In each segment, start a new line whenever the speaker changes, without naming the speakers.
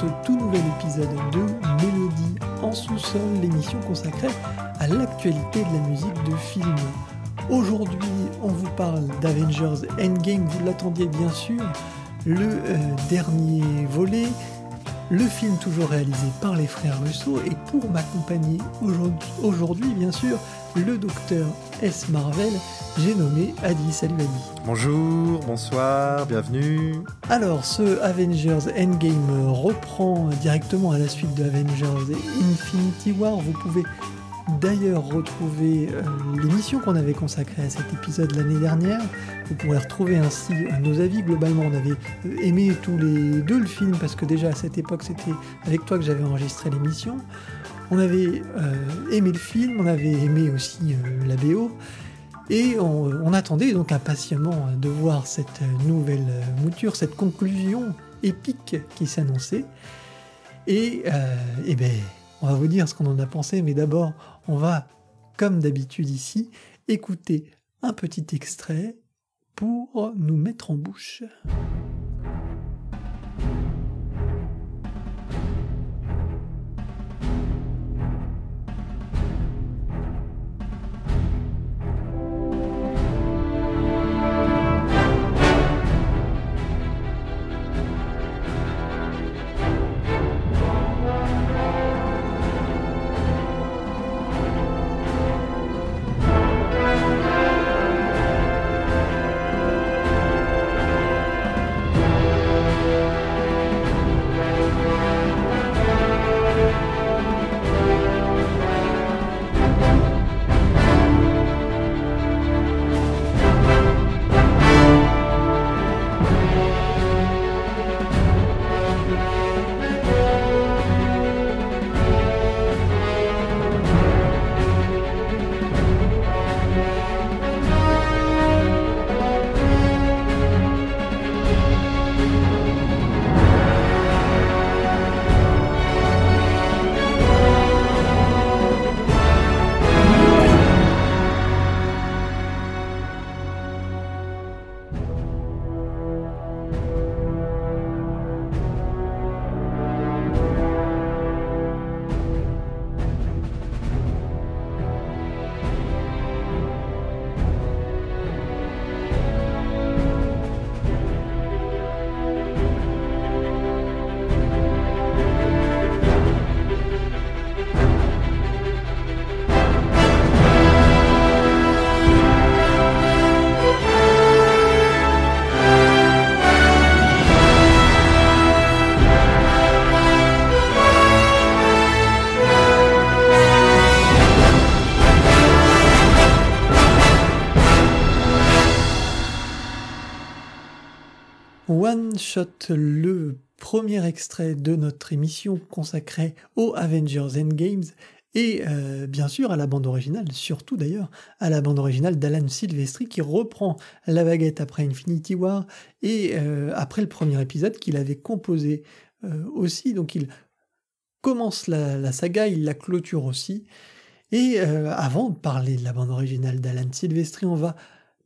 ce tout nouvel épisode de Mélodie en sous-sol, l'émission consacrée à l'actualité de la musique de film. Aujourd'hui, on vous parle d'Avengers Endgame, vous l'attendiez bien sûr, le euh, dernier volet, le film toujours réalisé par les frères Russo, et pour m'accompagner aujourd'hui, bien sûr, le docteur S. Marvel, j'ai nommé Adi. Salut Adi.
Bonjour, bonsoir, bienvenue.
Alors, ce Avengers Endgame reprend directement à la suite de Avengers Infinity War. Vous pouvez d'ailleurs retrouver euh, l'émission qu'on avait consacrée à cet épisode l'année dernière. Vous pourrez retrouver ainsi euh, nos avis. Globalement, on avait euh, aimé tous les deux le film parce que déjà à cette époque, c'était avec toi que j'avais enregistré l'émission. On avait aimé le film, on avait aimé aussi la BO. Et on, attendait donc impatiemment de voir cette nouvelle mouture, cette conclusion épique qui s'annonçait. Et, et ben, on va vous dire ce qu'on en a pensé, mais d'abord, on va, comme d'habitude ici, écouter un petit extrait pour nous mettre en bouche. Le premier extrait de notre émission consacrée aux Avengers Endgames et euh, bien sûr à la bande originale, surtout d'ailleurs à la bande originale d'Alan Silvestri qui reprend la baguette après Infinity War et euh, après le premier épisode qu'il avait composé euh, aussi. Donc il commence la, saga, il la clôture aussi. Et avant de parler de la bande originale d'Alan Silvestri, on va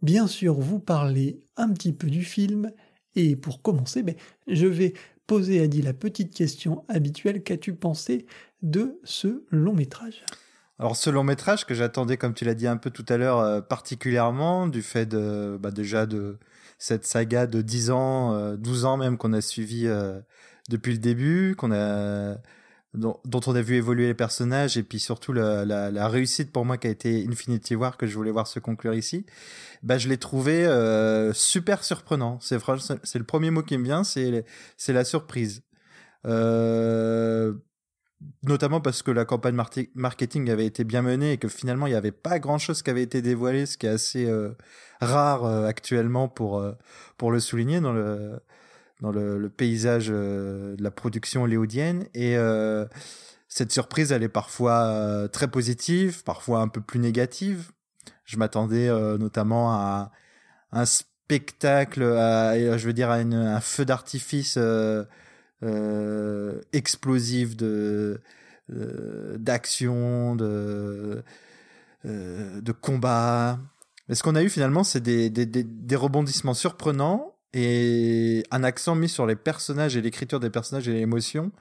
bien sûr vous parler un petit peu du film et pour commencer, ben, je vais poser à Adi la petite question habituelle. Qu'as-tu pensé de ce long métrage?
Alors ce long métrage que j'attendais, comme tu l'as dit un peu tout à l'heure, euh, particulièrement du fait de bah, déjà de cette saga de 10 ans, euh, 12 ans même qu'on a suivi euh, depuis le début, qu'on a dont, on a vu évoluer les personnages et puis surtout la, la, la, réussite pour moi qui a été Infinity War que je voulais voir se conclure ici, bah je l'ai trouvé euh, super surprenant. C'est c'est le premier mot qui me vient, c'est c'est la surprise. Euh, notamment parce que la campagne marketing avait été bien menée et que finalement il n'y avait pas grand chose qui avait été dévoilé, ce qui est assez euh, rare euh, actuellement pour euh, pour le souligner dans le dans le, paysage euh, de la production hollywoodienne. Et euh, cette surprise, elle est parfois euh, très positive, parfois un peu plus négative. Je m'attendais notamment à un spectacle, à, je veux dire, à un feu d'artifice explosif de d'action, de de combat. Mais ce qu'on a eu finalement, c'est des, des, des, des, rebondissements surprenants et un accent mis sur les personnages et l'écriture des personnages et l'émotion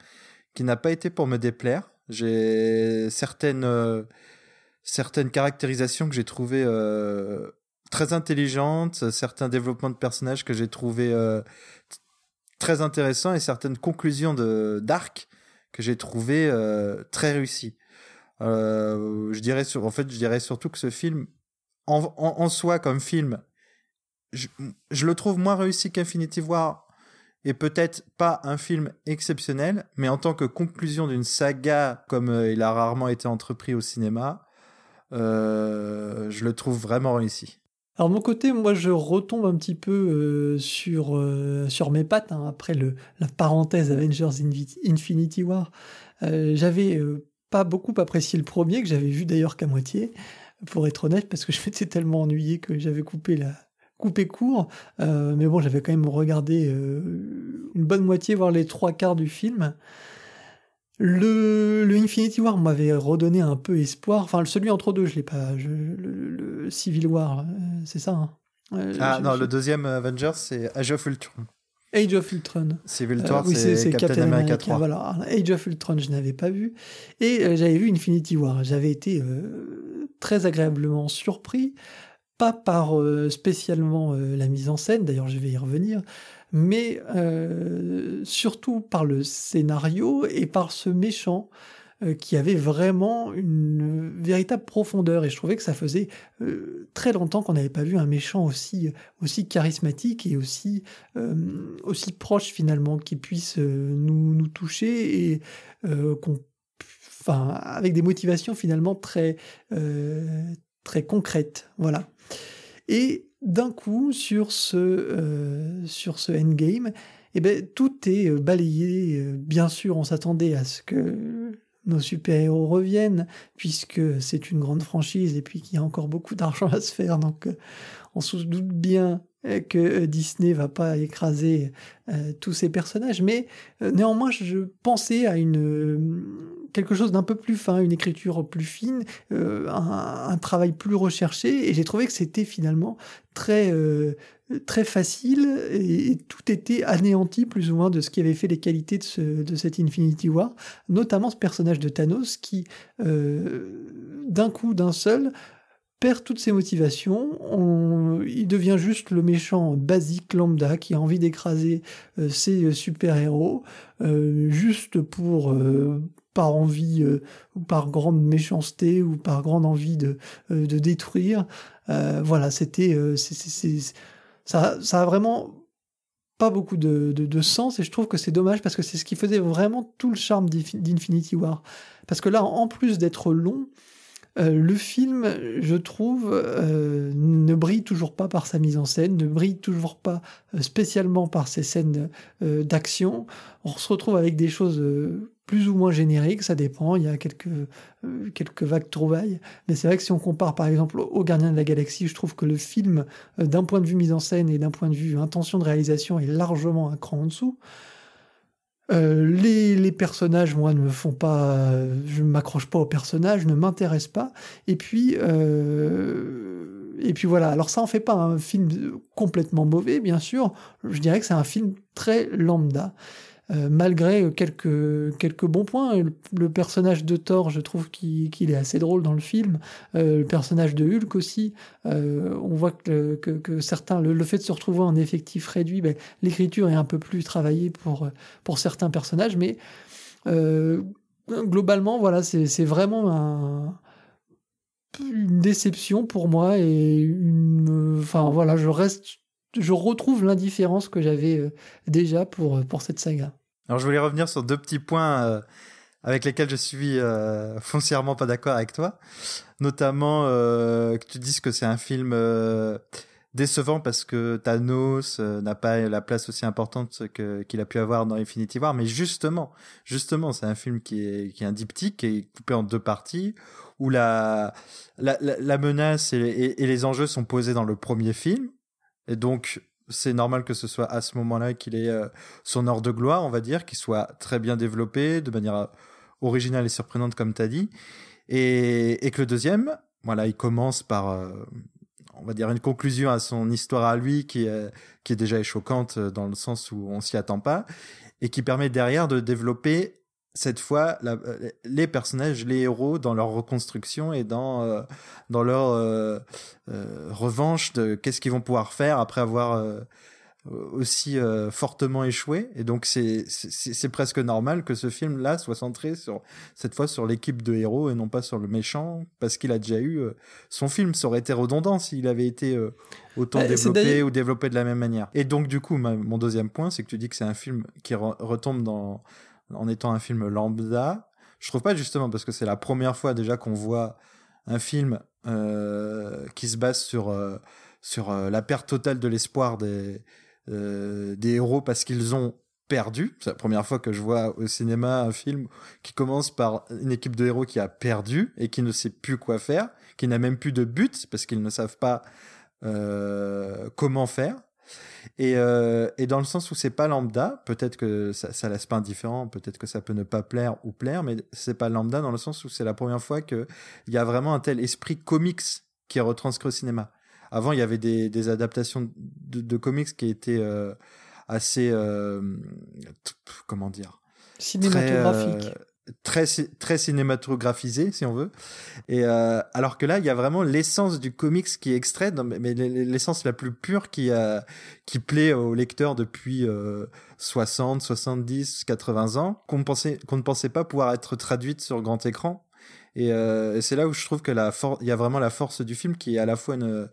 qui n'a pas été pour me déplaire. J'ai certaines euh, certaines caractérisations que j'ai trouvées euh, très intelligentes, certains développements de personnages que j'ai trouvés euh, très intéressants et certaines conclusions de d'arc que j'ai trouvées très réussies. je dirais sur, en fait, je dirais surtout que ce film en, soi comme film je, le trouve moins réussi qu'Infinity War et peut-être pas un film exceptionnel, mais en tant que conclusion d'une saga comme euh, il a rarement été entrepris au cinéma, euh, je le trouve vraiment réussi.
Alors mon côté, moi je retombe un petit peu euh, sur, sur mes pattes hein, après le, la parenthèse Avengers Infinity War. j'avais pas beaucoup apprécié le premier, que j'avais vu d'ailleurs qu'à moitié, pour être honnête, parce que je m'étais tellement ennuyé que j'avais coupé la, coupé court, euh, mais bon, j'avais quand même regardé euh, une bonne moitié, voire les trois quarts du film. Le, le Infinity War m'avait redonné un peu espoir. Enfin, celui entre deux, je l'ai pas. le, Civil War, euh, c'est ça.
Hein. ah non, le deuxième Avengers, c'est Age of Ultron.
Age of Ultron.
Civil War, c'est Captain, America, 3.
Voilà, Age of Ultron, je n'avais pas vu. Et j'avais vu Infinity War. J'avais été très agréablement surpris pas par euh, spécialement euh, la mise en scène, d'ailleurs je vais y revenir, mais euh, surtout par le scénario et par ce méchant qui avait vraiment une véritable profondeur. Et je trouvais que ça faisait très longtemps qu'on n'avait pas vu un méchant aussi aussi charismatique et aussi aussi proche finalement qui puisse nous, nous toucher et qu'on enfin avec des motivations finalement très très concrètes. Voilà et d'un coup, sur ce, euh, sur endgame, eh ben, tout est euh, balayé. Euh, bien sûr, on s'attendait à ce que nos super-héros reviennent, puisque c'est une grande franchise et puis qu'il y a encore beaucoup d'argent à se faire. Donc, on se doute bien que Disney va pas écraser tous ces personnages, mais néanmoins, je pensais à une quelque chose d'un peu plus fin, une écriture plus fine, euh, un, travail plus recherché. Et j'ai trouvé que c'était finalement très euh, très facile et, tout était anéanti plus ou moins de ce qui avait fait les qualités de, ce, de cet Infinity War, notamment ce personnage de Thanos qui, euh, d'un coup, d'un seul, perd toutes ses motivations, on, il devient juste le méchant basique lambda qui a envie d'écraser ses super-héros, juste pour par envie euh, ou par grande méchanceté ou par grande envie de, euh, de détruire. Euh, voilà, c'était ça, ça a vraiment pas beaucoup de, de, sens et je trouve que c'est dommage parce que c'est ce qui faisait vraiment tout le charme d'Infinity War. Parce que là, en plus d'être long, le film, je trouve, ne brille toujours pas par sa mise en scène, ne brille toujours pas spécialement par ses scènes d'action. On se retrouve avec des choses plus ou moins générique, ça dépend, il y a quelques, euh, quelques vagues trouvailles, mais c'est vrai que si on compare par exemple au Gardien de la Galaxie, je trouve que le film, euh, d'un point de vue mise en scène et d'un point de vue intention de réalisation, est largement un cran en dessous. Euh, les, personnages, moi, ne me font pas, je ne m'accroche pas aux personnages, ne m'intéressent pas. Et puis, et puis voilà. Alors ça en fait pas un film complètement mauvais, bien sûr. Je dirais que c'est un film très lambda. Euh, malgré quelques, quelques bons points. Le, personnage de Thor, je trouve qu'il est assez drôle dans le film. Euh, le personnage de Hulk aussi. Euh, on voit que, que, certains, le, fait de se retrouver en effectif réduit, ben, l'écriture est un peu plus travaillée pour, pour certains personnages, mais globalement, voilà, c'est vraiment un, une déception pour moi et une, enfin voilà, je reste je retrouve l'indifférence que j'avais euh, déjà pour, euh, pour cette saga.
Alors je voulais revenir sur deux petits points euh, avec lesquels je suis foncièrement pas d'accord avec toi. Notamment que tu dises que c'est un film décevant parce que Thanos n'a pas la place aussi importante qu'il a pu avoir dans Infinity War. Mais justement, justement, c'est un film qui est, qui est un diptyque, qui coupé en deux parties, où la, la, la, menace et les enjeux sont posés dans le premier film et donc, c'est normal que ce soit à ce moment-là qu'il ait euh, son heure de gloire, on va dire, qu'il soit très bien développé, de manière euh, originale et surprenante, comme tu as dit. Et, que le deuxième, voilà, il commence par, euh, on va dire une conclusion à son histoire à lui qui est, qui est déjà choquante dans le sens où on s'y attend pas et qui permet derrière de développer cette fois les personnages, les héros dans leur reconstruction et dans dans leur revanche de qu'est-ce qu'ils vont pouvoir faire après avoir euh, aussi euh, fortement échoué. Et donc c'est presque normal que ce film là soit centré sur cette fois sur l'équipe de héros et non pas sur le méchant parce qu'il a déjà eu euh, son film. Ça aurait été redondant s'il avait été autant bah, développé ou développé de la même manière. Et donc du coup mon deuxième point c'est que tu dis que c'est un film qui retombe dans en étant un film lambda je trouve pas justement parce que c'est la première fois déjà qu'on voit un film qui se base sur sur la perte totale de l'espoir des euh, des héros parce qu'ils ont perdu. C'est la première fois que je vois au cinéma un film qui commence par une équipe de héros qui a perdu et qui ne sait plus quoi faire, qui n'a même plus de but parce qu'ils ne savent pas euh, comment faire. Et, euh, et, dans le sens où c'est pas lambda, peut-être que ça, ça laisse pas indifférent, peut-être que ça peut ne pas plaire ou plaire, mais c'est pas lambda dans le sens où c'est la première fois qu'il y a vraiment un tel esprit comics qui est retranscrit au cinéma. Avant, il y avait des, des adaptations de, de, comics qui étaient euh, assez, euh, comment dire,
cinématographiques.
Très, très, très cinématographisé si on veut. Et euh, alors que là il y a vraiment l'essence du comics qui est extraite mais l'essence la plus pure qui a qui plaît aux lecteurs depuis 60 70 80 ans qu'on pensait qu'on ne pensait pas pouvoir être traduite sur grand écran. Et, et c'est là où je trouve que la il y a vraiment la force du film qui est à la fois une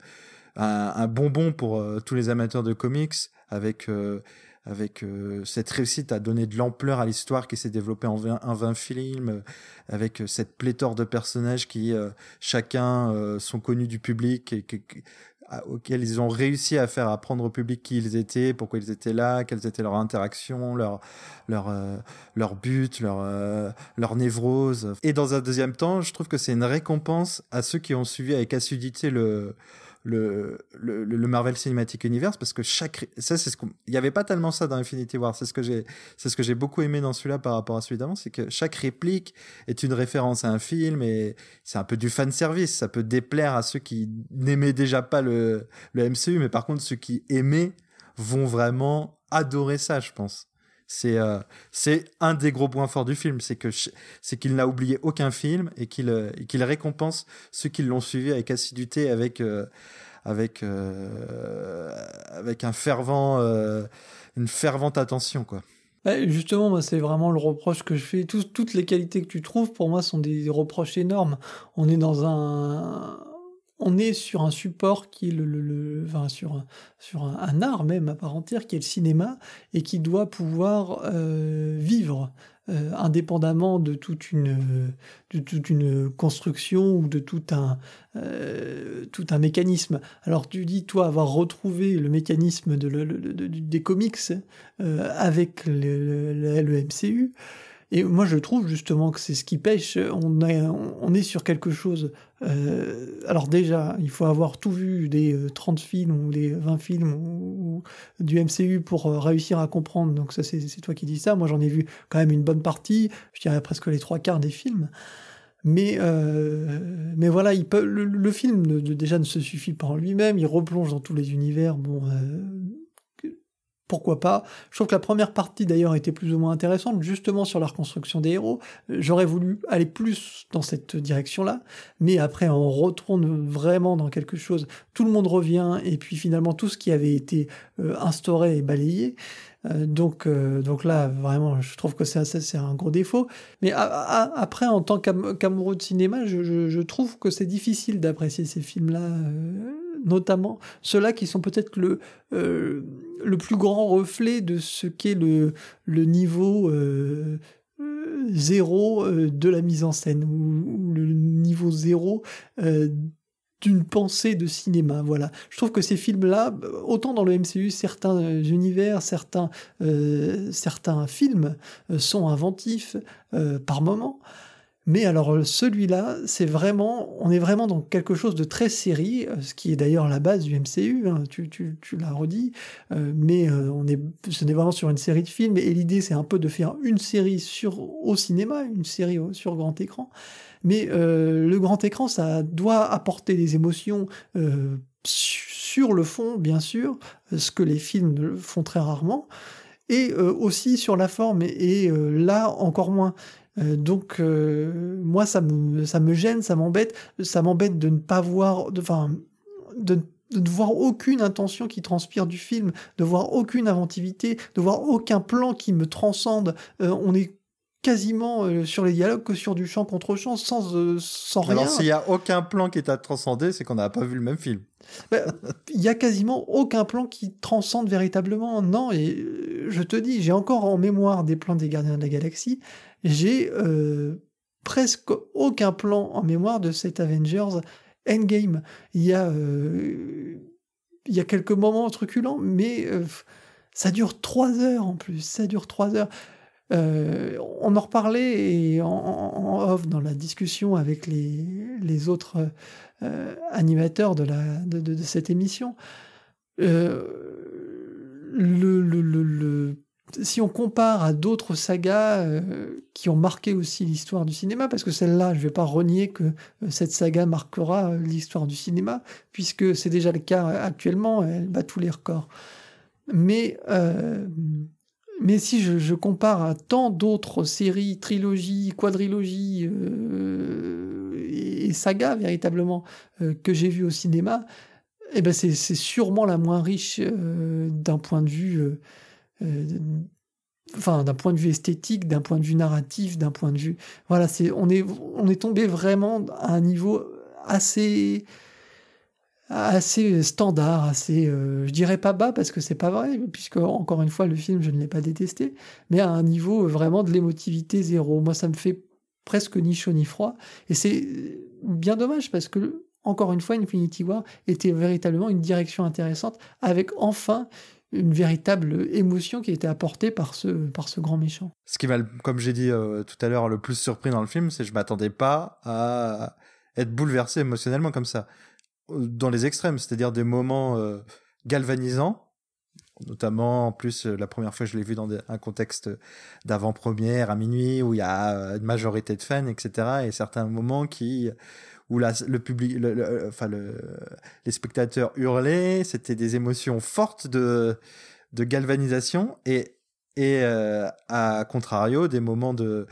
un, bonbon pour euh, tous les amateurs de comics, avec euh, avec euh, cette réussite à donner de l'ampleur à l'histoire qui s'est développée en 20, en 20 films, avec cette pléthore de personnages qui chacun sont connus du public et auxquels ils ont réussi à faire apprendre au public qui ils étaient, pourquoi ils étaient là, quelles étaient leurs interactions, leurs leur, leur but, leur, leur névrose. Et dans un deuxième temps, je trouve que c'est une récompense à ceux qui ont suivi avec assiduité le, le, le, Marvel Cinematic Universe parce que chaque ça c'est ce qu'on il y avait pas tellement ça dans Infinity War. C'est ce que j'ai c'est ce que j'ai beaucoup aimé dans celui-là par rapport à celui d'avant c'est que chaque réplique est une référence à un film et c'est un peu du fan service. Ça peut déplaire à ceux qui n'aimaient déjà pas le le MCU mais par contre ceux qui aimaient vont vraiment adorer ça je pense c'est euh, c'est un des gros points forts du film, c'est que c'est qu'il n'a oublié aucun film et qu'il euh, qu'il récompense ceux qui l'ont suivi avec assiduité, avec euh, avec avec un fervent une fervente attention quoi.
Justement, c'est vraiment le reproche que je fais. toutes les qualités que tu trouves, pour moi, sont des reproches énormes. On est dans un, on est sur un support qui est le, sur, un, art même à part entière qui est le cinéma et qui doit pouvoir euh, vivre euh, indépendamment de toute une construction ou de tout un euh, tout un mécanisme. Alors tu dis toi avoir retrouvé le mécanisme de, des comics avec le, MCU. Et moi, je trouve justement que c'est ce qui pêche. On est sur quelque chose. Euh, alors déjà, il faut avoir tout vu des 30 euh, films ou des 20 films ou, du MCU pour euh, réussir à comprendre. Donc ça, c'est toi qui dis ça. Moi, j'en ai vu quand même une bonne partie. Je dirais presque les trois quarts des films. Mais, euh, mais voilà, il peut, le, film ne, déjà ne se suffit pas en lui-même. Il replonge dans tous les univers. Bon, euh, pourquoi pas. Je trouve que la première partie d'ailleurs était plus ou moins intéressante, justement sur la reconstruction des héros. J'aurais voulu aller plus dans cette direction-là, mais après on retourne vraiment dans quelque chose. Tout le monde revient et puis finalement tout ce qui avait été euh, instauré est balayé. Euh, donc, euh, donc là, vraiment, je trouve que c'est un gros défaut. Mais après, en tant qu'amoureux de cinéma, je, trouve que c'est difficile d'apprécier ces films-là notamment ceux-là qui sont peut-être le, euh, le plus grand reflet de ce qu'est le, le niveau euh, euh, zéro de la mise en scène, ou, le niveau zéro d'une pensée de cinéma. Voilà. Je trouve que ces films-là, autant dans le MCU, certains univers, certains, certains films sont inventifs par moments. Mais alors euh, celui-là, c'est vraiment, on est vraiment dans quelque chose de très série, euh, ce qui est d'ailleurs la base du MCU. Hein, tu, l'as redit, euh, mais on est, ce n'est vraiment sur une série de films. Et l'idée, c'est un peu de faire une série sur au cinéma, une série sur grand écran. Mais le grand écran, ça doit apporter des émotions sur le fond, bien sûr, ce que les films font très rarement, et aussi sur la forme, et, là encore moins. Donc moi ça me ça me gêne, ça m'embête, ça m'embête de ne pas voir, enfin de, de, voir aucune intention qui transpire du film, de voir aucune inventivité, de voir aucun plan qui me transcende. on est quasiment euh, sur les dialogues que sur du chant contre chant sans, euh, sans rien.
Alors s'il n'y a aucun plan qui est à transcender, c'est qu'on n'a pas vu le même film.
Bah, il y a quasiment aucun plan qui transcende véritablement. Non, et euh, je te dis, j'ai encore en mémoire des plans des Gardiens de la Galaxie. J'ai presque aucun plan en mémoire de cet Avengers Endgame. Il y a, il y a quelques moments truculents, mais ça dure trois heures en plus. Ça dure trois heures. Euh, on en reparlait en, off dans la discussion avec les, autres euh, animateurs de, cette émission. Euh, si on compare à d'autres sagas qui ont marqué aussi l'histoire du cinéma, parce que celle-là, je ne vais pas renier que cette saga marquera l'histoire du cinéma, puisque c'est déjà le cas actuellement, elle bat tous les records. Mais mais si je, compare à tant d'autres séries, trilogies, quadrilogies euh, et, sagas véritablement euh, que j'ai vues au cinéma, eh ben c'est sûrement la moins riche euh, d'un point de vue, enfin d'un point de vue esthétique, d'un point de vue narratif, d'un point de vue, voilà, c'est on est on est tombé vraiment à un niveau assez assez standard, assez, euh, je dirais pas bas parce que c'est pas vrai, puisque encore une fois le film je ne l'ai pas détesté, mais à un niveau vraiment de l'émotivité zéro. Moi ça me fait presque ni chaud ni froid, et c'est bien dommage parce que encore une fois Infinity War était véritablement une direction intéressante avec enfin une véritable émotion qui a été apportée par ce, par ce grand méchant.
Ce qui m'a, comme j'ai dit euh, tout à l'heure, le plus surpris dans le film, c'est que je m'attendais pas à être bouleversé émotionnellement comme ça dans les extrêmes, c'est-à-dire des moments euh, galvanisants, notamment en plus euh, la première fois je l'ai vu dans un contexte d'avant-première à minuit où il y a euh, une majorité de fans, etc. Et certains moments qui où le public, enfin les spectateurs hurlaient, c'était des émotions fortes de de galvanisation et et à contrario des moments de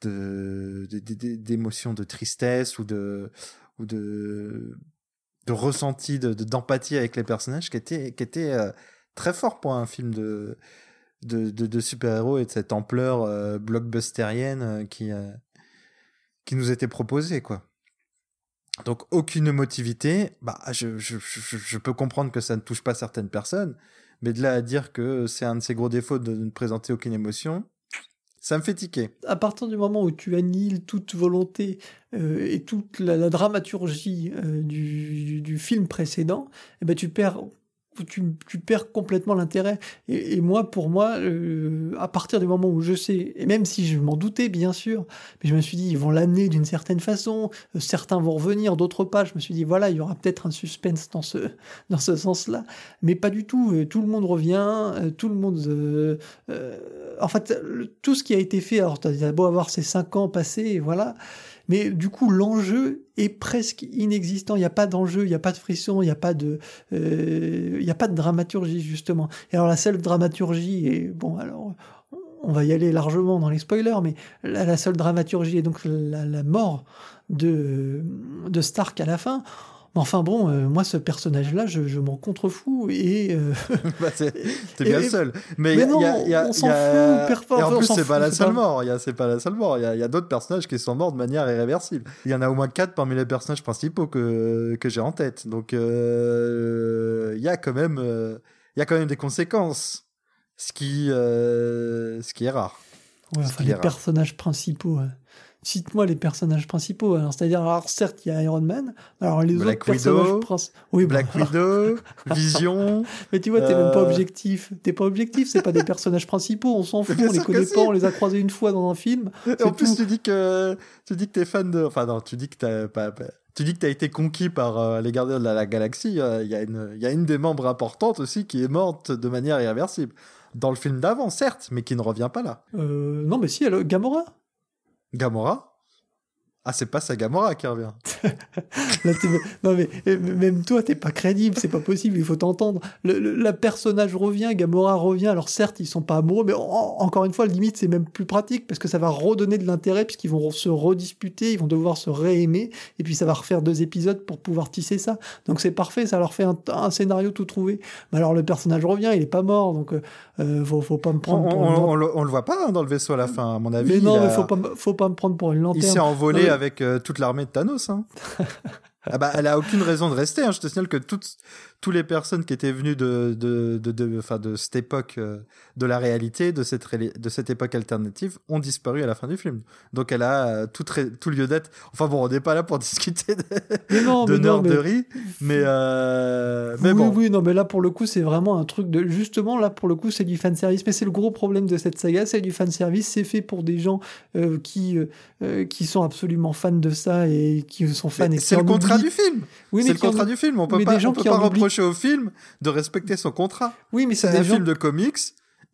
d'émotions de, de, tristesse ou de ou de de ressenti, de d'empathie avec les personnages qui était, qui était euh, très fort pour un film de, de, de, super-héros et de cette ampleur euh, blockbusterienne euh, qui, qui nous était proposée, quoi. Donc, aucune émotivité. Bah, je, je, je, peux comprendre que ça ne touche pas certaines personnes, mais de là à dire que c'est un de ses gros défauts de ne présenter aucune émotion, ça me fait tiquer.
À partir du moment où tu annihiles toute volonté euh, et toute la, dramaturgie euh, du, film précédent, eh ben tu perds tu, perds complètement l'intérêt. Et, moi, pour moi, euh, à partir du moment où je sais, et même si je m'en doutais, bien sûr, mais je me suis dit, ils vont l'amener d'une certaine façon, euh, certains vont revenir, d'autres pas. Je me suis dit, voilà, il y aura peut-être un suspense dans ce, dans ce sens-là. Mais pas du tout. Euh, tout le monde revient, tout le monde. en fait, tout ce qui a été fait, alors, tu as beau avoir ces cinq ans passés, voilà. Mais du coup, l'enjeu est presque inexistant. Il n'y a pas d'enjeu, il n'y a pas de frisson, il n'y a pas de, euh, il n'y a pas de dramaturgie justement. Et alors la seule dramaturgie est bon. Alors on va y aller largement dans les spoilers, mais la, seule dramaturgie est donc la, la mort de, de Stark à la fin enfin bon, euh, moi ce personnage-là, je, m'en contrefous et. Euh,
bah, t'es bien seul. Mais,
non, on s'en fout.
Et en plus, c'est pas la seule mort. C'est pas la seule mort. Il y a, d'autres personnages qui sont morts de manière irréversible. Il y en a au moins quatre parmi les personnages principaux que que j'ai en tête. Donc euh, il y a quand même il y a quand même des conséquences. Ce qui ce qui est rare.
les personnages principaux cite-moi les personnages principaux. c'est-à-dire, alors certes, il y a Iron Man, alors les autres personnages principaux.
Oui, Black Widow, Vision.
Mais tu vois, t'es même pas euh, objectif. T'es pas objectif, c'est pas des personnages principaux, on s'en fout, on les connaît pas, on les a croisés une fois dans un film.
Et en plus, tu dis que tu dis que t'es fan de. Enfin non, tu dis que t'as pas. Tu dis que tu as été conquis par euh, les gardiens de la, galaxie. Il y, a une, y a une des membres importantes aussi qui est morte de manière irréversible. Dans le film d'avant, certes, mais qui ne revient pas là.
Euh, non, mais si, elle, Gamora.
Gamora Ah, c'est pas Sagamora qui revient.
non, mais même toi, t'es pas crédible, c'est pas possible, il faut t'entendre. Le, personnage revient, Gamora revient. Alors, certes, ils sont pas amoureux, mais encore une fois, limite, c'est même plus pratique parce que ça va redonner de l'intérêt puisqu'ils vont se redisputer, ils vont devoir se réaimer et puis ça va refaire deux épisodes pour pouvoir tisser ça. Donc, c'est parfait, ça leur fait un, scénario tout trouvé. Mais alors, le personnage revient, il est pas mort, donc euh, faut, pas me prendre.
On, on, le, voit pas hein, dans le vaisseau à la fin, à mon avis.
Mais non, mais faut pas, faut pas me prendre pour une lanterne.
Il s'est envolé avec euh, toute l'armée de Thanos. Hein. ah bah, elle a aucune raison de rester. Hein. Je te signale que toutes, toutes les personnes qui étaient venues de, de, de, de, enfin, de cette époque euh, de la réalité, de cette, de cette époque alternative, ont disparu à la fin du film. Donc elle a euh, tout, tout lieu d'être. Enfin bon, on n'est pas là pour discuter de, mais non, de nerderie, mais, euh, mais, bon.
Oui, non, mais là pour le coup, c'est vraiment un truc de. Justement, là pour le coup, c'est du fanservice. Mais c'est le gros problème de cette saga, c'est du fanservice. C'est fait pour des gens qui, qui sont absolument fans de ça et qui sont fans.
C'est le contrat du film. Oui, c'est le contrat du film. On peut pas, on peut pas reprocher au film de respecter son contrat.
Oui, mais
c'est un film de comics.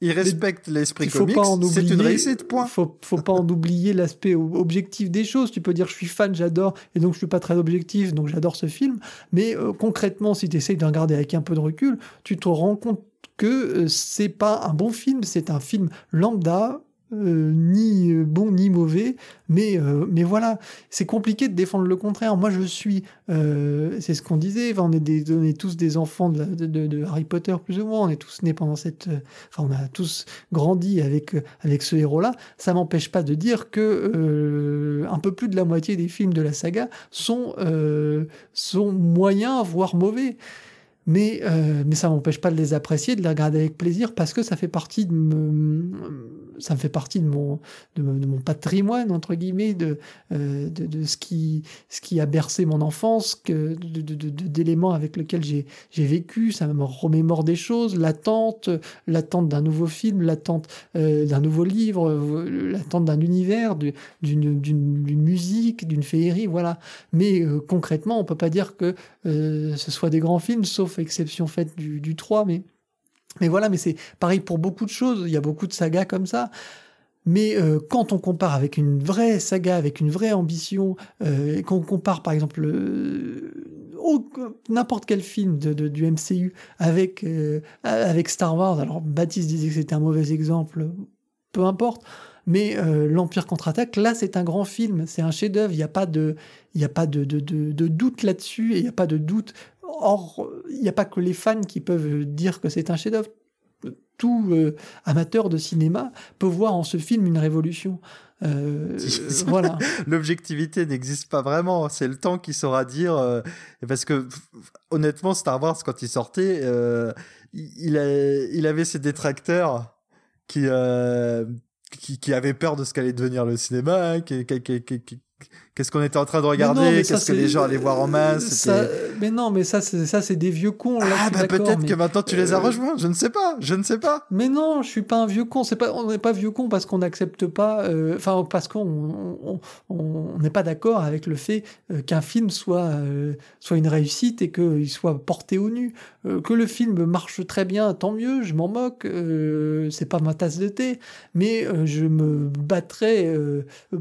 Il respecte l'esprit comics. C'est une réussite. Point.
Faut, faut pas en oublier l'aspect objectif des choses. Tu peux dire je suis fan, j'adore, et donc je suis pas très objectif, donc j'adore ce film. Mais euh, concrètement, si tu essayes de regarder avec un peu de recul, tu te rends compte que euh, c'est pas un bon film, c'est un film lambda euh, ni euh, bon ni mauvais, mais, euh, mais voilà, c'est compliqué de défendre le contraire. Moi, je suis, c'est ce qu'on disait, on, est tous des enfants de, de, Harry Potter, plus ou moins, on est tous nés pendant cette. Enfin, on a tous grandi avec, avec ce héros-là. Ça m'empêche pas de dire que un peu plus de la moitié des films de la saga sont, sont moyens, voire mauvais. Mais, euh, mais ça m'empêche pas de les apprécier, de les regarder avec plaisir, parce que ça fait partie de, me, ça me fait partie de mon, de, mon patrimoine, entre guillemets, de, euh, de, de, ce, qui, ce qui a bercé mon enfance, que, d'éléments avec lesquels j'ai, j'ai vécu. Ça me remémore des choses, l'attente, l'attente d'un nouveau film, l'attente euh, d'un nouveau livre, l'attente d'un univers, d'une, d'une, musique, d'une féerie, voilà. Mais concrètement, on peut pas dire que ce soit des grands films, sauf exception faite du, du 3, mais, mais voilà, mais c'est pareil pour beaucoup de choses, il y a beaucoup de sagas comme ça. Mais euh, quand on compare avec une vraie saga, avec une vraie ambition, euh, et qu'on compare par exemple n'importe quel film de, du MCU avec, euh, avec Star Wars, alors Baptiste disait que c'était un mauvais exemple, peu importe, mais l'Empire contre-attaque, là c'est un grand film, c'est un chef-d'œuvre, il n'y a pas de, il a pas de, de, de doute là-dessus, et il n'y a pas de doute Or, il n'y a pas que les fans qui peuvent dire que c'est un chef-d'œuvre. Tout euh, amateur de cinéma peut voir en ce film une révolution. Euh, voilà.
L'objectivité n'existe pas vraiment. C'est le temps qui saura dire. Euh, parce que honnêtement, Star Wars, quand il sortait, il, il, avait ses détracteurs qui, qui, qui, avaient peur de ce qu'allait devenir le cinéma, hein, qui, qui, Qu'est-ce qu'on était en train de regarder Qu'est-ce que les gens allaient voir en masse
Mais non, mais ça, c'est ça, c'est des vieux cons. Là,
ah bah peut-être que maintenant tu les as euh, rejoints. Je ne sais pas. Je ne sais pas.
Mais non, je suis pas un vieux con. C'est pas, on n'est pas vieux con parce qu'on n'accepte pas. Euh, enfin, parce qu'on on n'est pas d'accord avec le fait euh, qu'un film soit soit une réussite et qu'il soit porté au nu. que le film marche très bien, tant mieux. Je m'en moque. c'est pas ma tasse de thé. Mais je me battrai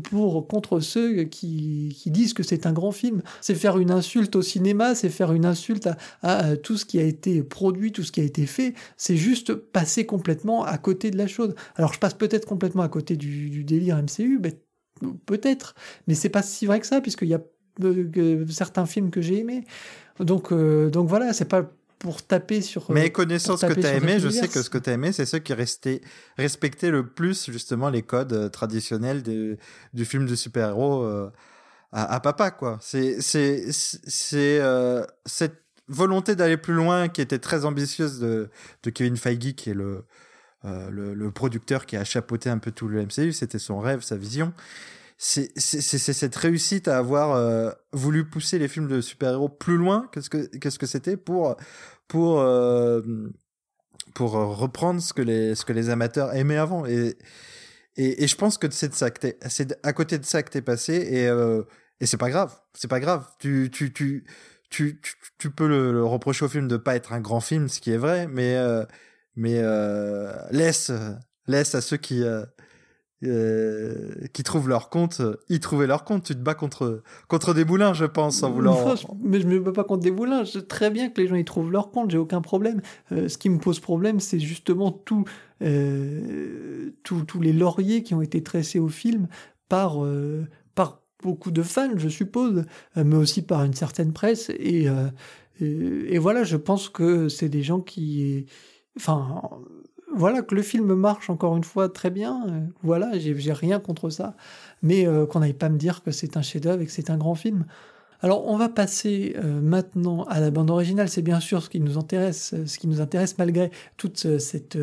pour contre ceux qui, disent que c'est un grand film. C'est faire une insulte au cinéma, c'est faire une insulte à, tout ce qui a été produit, tout ce qui a été fait. C'est juste passer complètement à côté de la chose. Alors je passe peut-être complètement à côté du, délire MCU, peut-être, mais c'est pas si vrai que ça, puisqu'il y a euh, certains films que j'ai aimés. Donc, euh, donc voilà, c'est pas pour taper sur.
Mais connaissant ce que tu as aimé, je sais que ce que tu as aimé, c'est ceux qui restaient, respectaient le plus justement les codes euh, traditionnels du film de super-héros euh, à, papa, quoi. C'est c'est c'est euh, cette volonté d'aller plus loin qui était très ambitieuse de, de Kevin Feige, qui est le, le, le producteur qui a chapeauté un peu tout le MCU. C'était son rêve, sa vision c'est cette réussite à avoir euh, voulu pousser les films de super-héros plus loin que ce que qu'est-ce que c'était pour pour euh, pour reprendre ce que les ce que les amateurs aimaient avant et et, je pense que c'est ça que à côté de ça que t'es passé et euh, et c'est pas grave c'est pas grave. Tu tu tu tu, tu, peux le, reprocher au film de pas être un grand film, ce qui est vrai, mais mais laisse laisse à ceux qui euh, qui trouvent leur compte, ils trouvaient leur compte. Tu te bats contre, contre des boulins, je pense, en voulant.
mais je me bats pas contre des boulins. Je sais très bien que les gens y trouvent leur compte, j'ai aucun problème. Euh, ce qui me pose problème, c'est justement tout, euh, tous les lauriers qui ont été tressés au film par, par beaucoup de fans, je suppose, mais aussi par une certaine presse. Et, et, et voilà, je pense que c'est des gens qui. Enfin voilà, que le film marche encore une fois très bien, euh, voilà, j'ai rien contre ça, mais euh, qu'on n'aille pas me dire que c'est un chef-d'œuvre et que c'est un grand film. Alors, on va passer euh, maintenant à la bande originale. C'est bien sûr ce qui nous intéresse, ce qui nous intéresse malgré toute cette,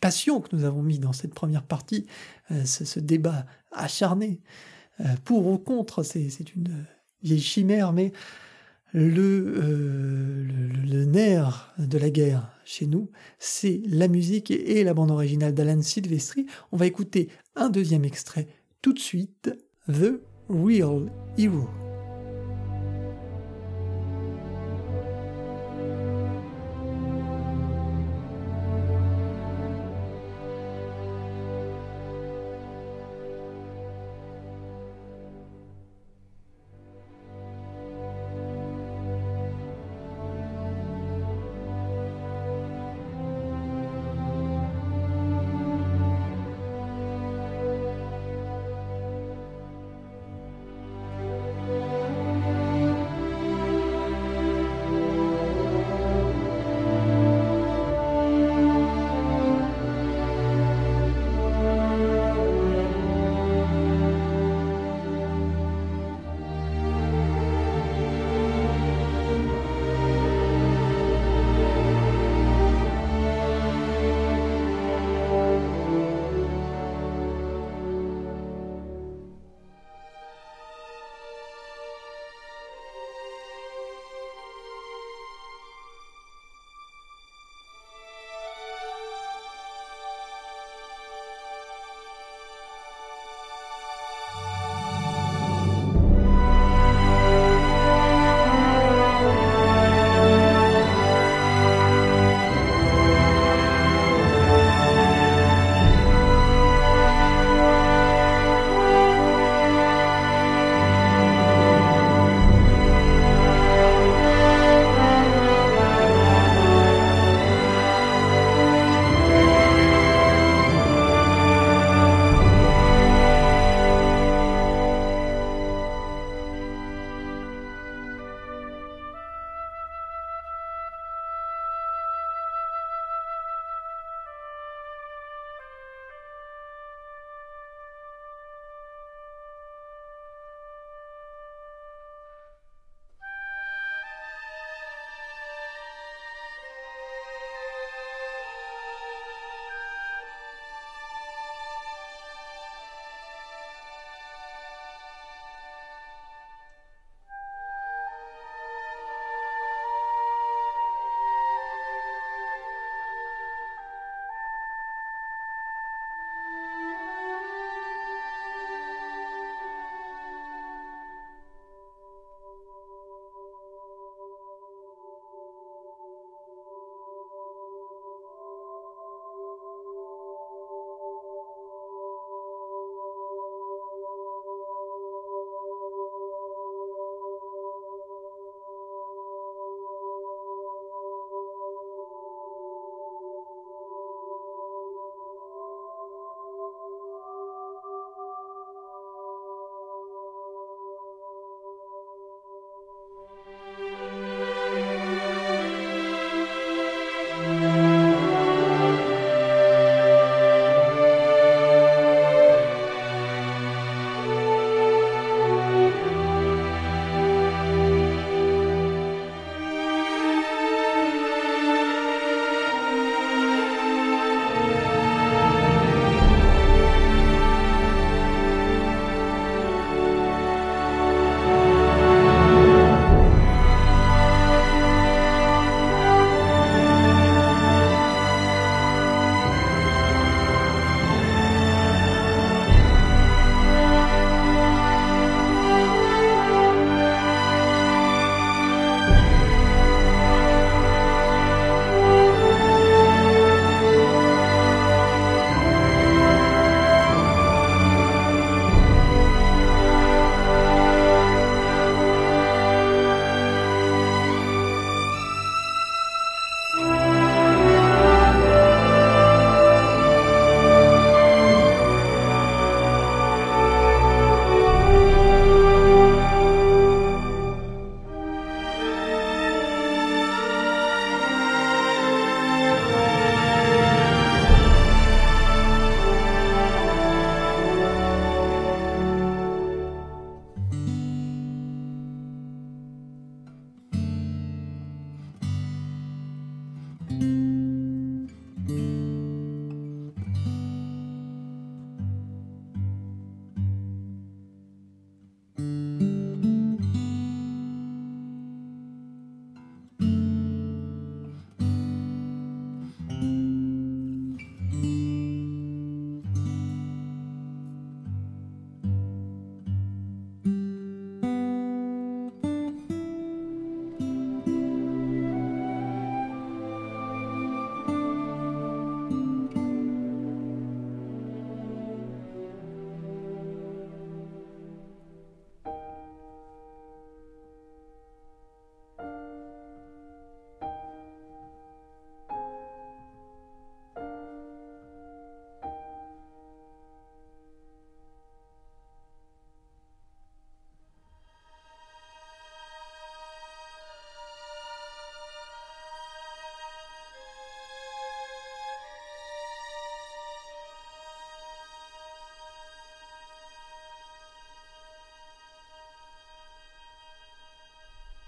passion que nous avons mis dans cette première partie, ce, débat acharné pour ou contre. C'est une vieille chimère, mais le, le, nerf de la guerre chez nous, c'est la musique et la bande originale d'Alan Silvestri. On va écouter un deuxième extrait tout de suite, The Real Hero.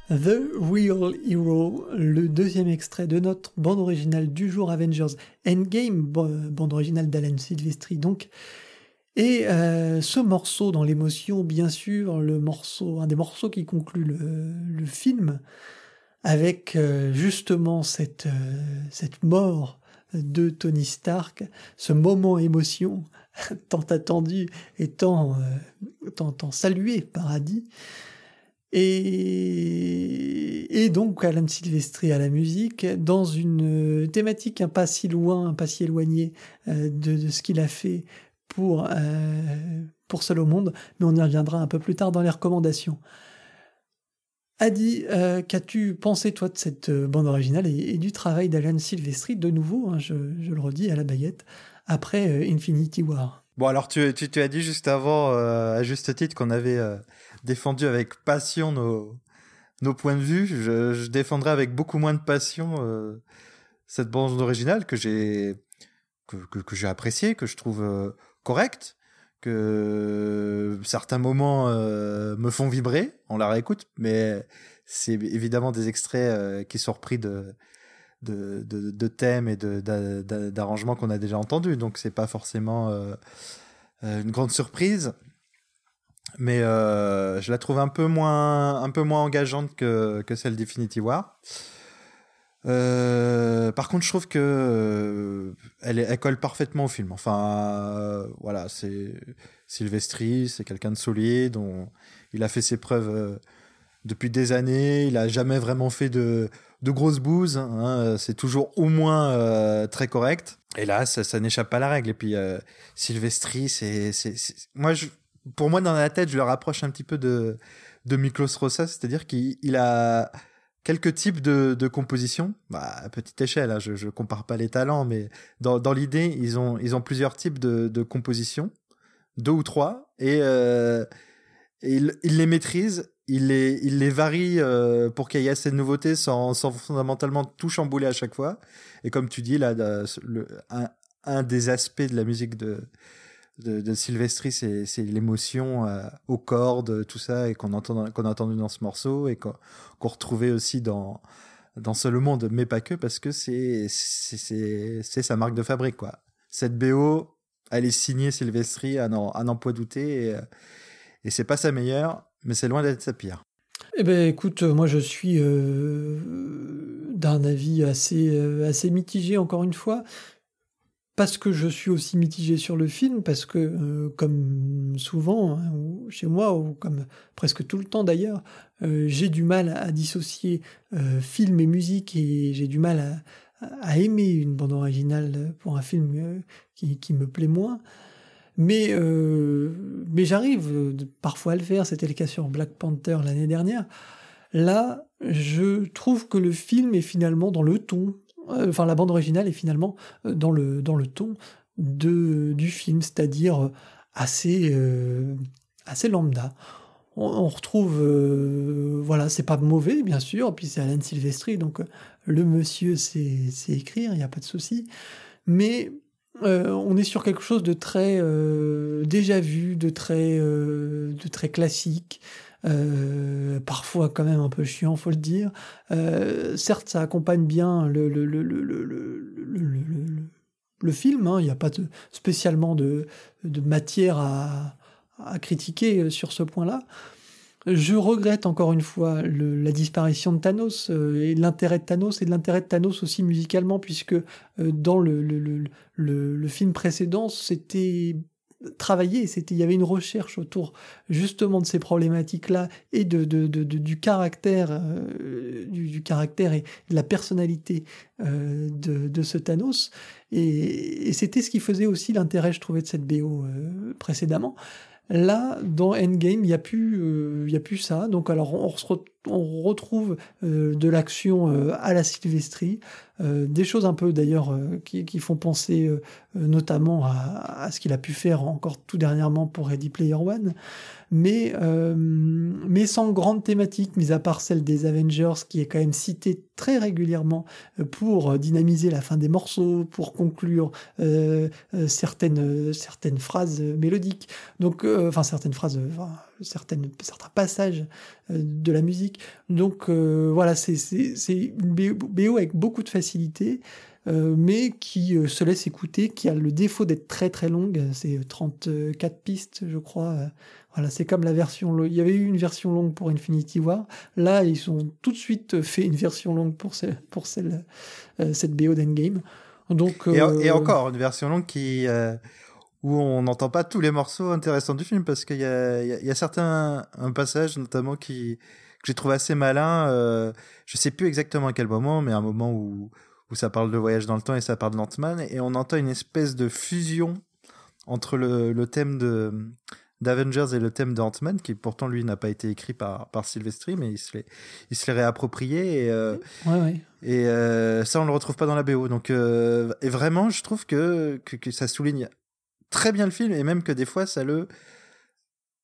The Real Hero, le deuxième extrait de notre bande originale du jour Avengers Endgame, bande originale d'Alan Silvestri donc. Et euh, ce morceau dans l'émotion, bien sûr, le morceau, un des morceaux qui conclut le, film, avec euh, justement cette, euh, cette mort de Tony Stark, ce moment émotion tant attendu et tant, tant, tant salué par Et, donc Alan Silvestri à la musique, dans une thématique un pas si loin, un pas si éloignée euh, de, ce qu'il a fait pour, euh, pour Seul au Monde, mais on y reviendra un peu plus tard dans les recommandations. Adi, euh, qu'as-tu pensé toi de cette bande originale et, du travail d'Alan Silvestri, de nouveau, hein, je, le redis, à la baguette, après Infinity War?
Bon alors tu, tu, as dit juste avant, à juste titre, qu'on avait défendu avec passion nos, nos points de vue. Je, défendrai avec beaucoup moins de passion euh, cette bande originale que j'ai que, que, appréciée, que je trouve euh, correcte, que certains moments euh, me font vibrer, on la réécoute, mais c'est évidemment des extraits qui sont repris de de, de, de thèmes et d'arrangements qu'on a déjà entendus, donc c'est pas forcément une grande surprise mais euh, je la trouve un peu moins, un peu moins engageante que, que celle d'Infinity War. Euh, par contre, je trouve que euh, elle, elle, colle parfaitement au film. Enfin, euh, voilà, c'est Sylvestri, c'est quelqu'un de solide, dont il a fait ses preuves euh, depuis des années. Il a jamais vraiment fait de, de grosses bouses. Hein, c'est toujours au moins très correct. Et là, ça, n'échappe pas à la règle. Et puis, Sylvestri, c'est, moi, je pour moi, dans la tête, je le rapproche un petit peu de, de Miklos Rosa, c'est-à-dire qu'il a quelques types de, de compositions, bah, à petite échelle, hein, je, je compare pas les talents, mais dans, dans l'idée, ils ont, ils ont plusieurs types de, de compositions, deux ou trois, et, euh, il, il, les maîtrise, il les, il les varie euh, pour qu'il y ait assez de nouveautés sans, sans fondamentalement tout chambouler à chaque fois. Et comme tu dis, là, le, un, un des aspects de la musique de, de, de Sylvestri, c'est l'émotion euh, aux cordes, tout ça, et qu'on entend a entendu dans ce morceau et qu'on retrouvait aussi dans dans Seul Monde, mais pas que parce que c'est sa marque de fabrique quoi. Cette BO, elle est signée Sylvestri à n'en point douter et, et c'est pas sa meilleure, mais c'est loin d'être sa pire.
Eh ben écoute, moi je suis euh, d'un avis assez, euh, assez mitigé encore une fois parce que je suis aussi mitigé sur le film, parce que, euh, comme souvent, hein, chez moi, ou comme presque tout le temps d'ailleurs, euh, j'ai du mal à, dissocier euh, film et musique, et j'ai du mal à, aimer une bande originale pour un film qui, qui, me plaît moins. Mais, mais j'arrive parfois à le faire, c'était le cas sur Black Panther l'année dernière. Là, je trouve que le film est finalement dans le ton, enfin la bande originale est finalement euh, dans le, dans le ton de, du film, c'est-à-dire euh, assez, assez lambda. On, retrouve, voilà, c'est pas mauvais bien sûr, puis c'est Alan Silvestri, donc le monsieur sait, écrire, il n'y a pas de souci, mais on est sur quelque chose de très déjà vu, de très, de très classique, euh, parfois quand même un peu chiant, faut le dire. Euh, certes, ça accompagne bien le, film, hein. il n'y a pas spécialement de, matière à, critiquer euh, sur ce point-là. Je regrette encore une fois la disparition de Thanos et l'intérêt de Thanos et de l'intérêt de Thanos aussi musicalement, puisque dans le film précédent, c'était travailler, c'était il y avait une recherche autour justement de ces problématiques-là et de, de, de, du caractère euh, du, caractère et de la personnalité euh, de, ce Thanos. Et, et c'était ce qui faisait aussi l'intérêt je trouvais de cette BO euh, précédemment. Là, dans Endgame, il n'y a, plus, euh, a plus ça. Donc, alors, on, on retrouve euh, de l'action à la Sylvestri, des choses un peu d'ailleurs qui, qui, font penser notamment à, à ce qu'il a pu faire encore tout dernièrement pour Ready Player One mais, euh, mais sans grande thématique, mis à part celle des Avengers, qui est quand même citée très régulièrement euh, pour dynamiser la fin des morceaux, pour conclure euh, certaines, certaines phrases mélodiques, donc, enfin certaines phrases certaines, certains passages de la musique. Donc voilà, c'est une BO avec beaucoup de facilité. Mais qui se laisse écouter, qui a le défaut d'être très très longue, c'est 34 pistes je crois, voilà, c'est comme la version. Il y avait eu une version longue pour Infinity War. Là, ils ont tout de suite fait une version longue pour, pour celle, euh, cette BO d'Endgame. Donc,
et, euh, encore, une version longue qui, euh, où on n'entend pas tous les morceaux intéressants du film parce qu'il y y a, certains un passage notamment qui, que j'ai trouvé assez malin. Euh, je sais plus exactement à quel moment, mais un moment où, où ça parle de voyage dans le temps et ça parle de l'Ant-Man et on entend une espèce de fusion entre le, le thème de d'Avengers et le thème d'Ant-Man, qui pourtant lui n'a pas été écrit par, par Sylvester, mais il se l'est, il se l'est réapproprié et, euh,
ouais, ouais.
et euh, ça on le retrouve pas dans la BO. Donc euh, et vraiment, je trouve que, que, que ça souligne très bien le film et même que des fois ça le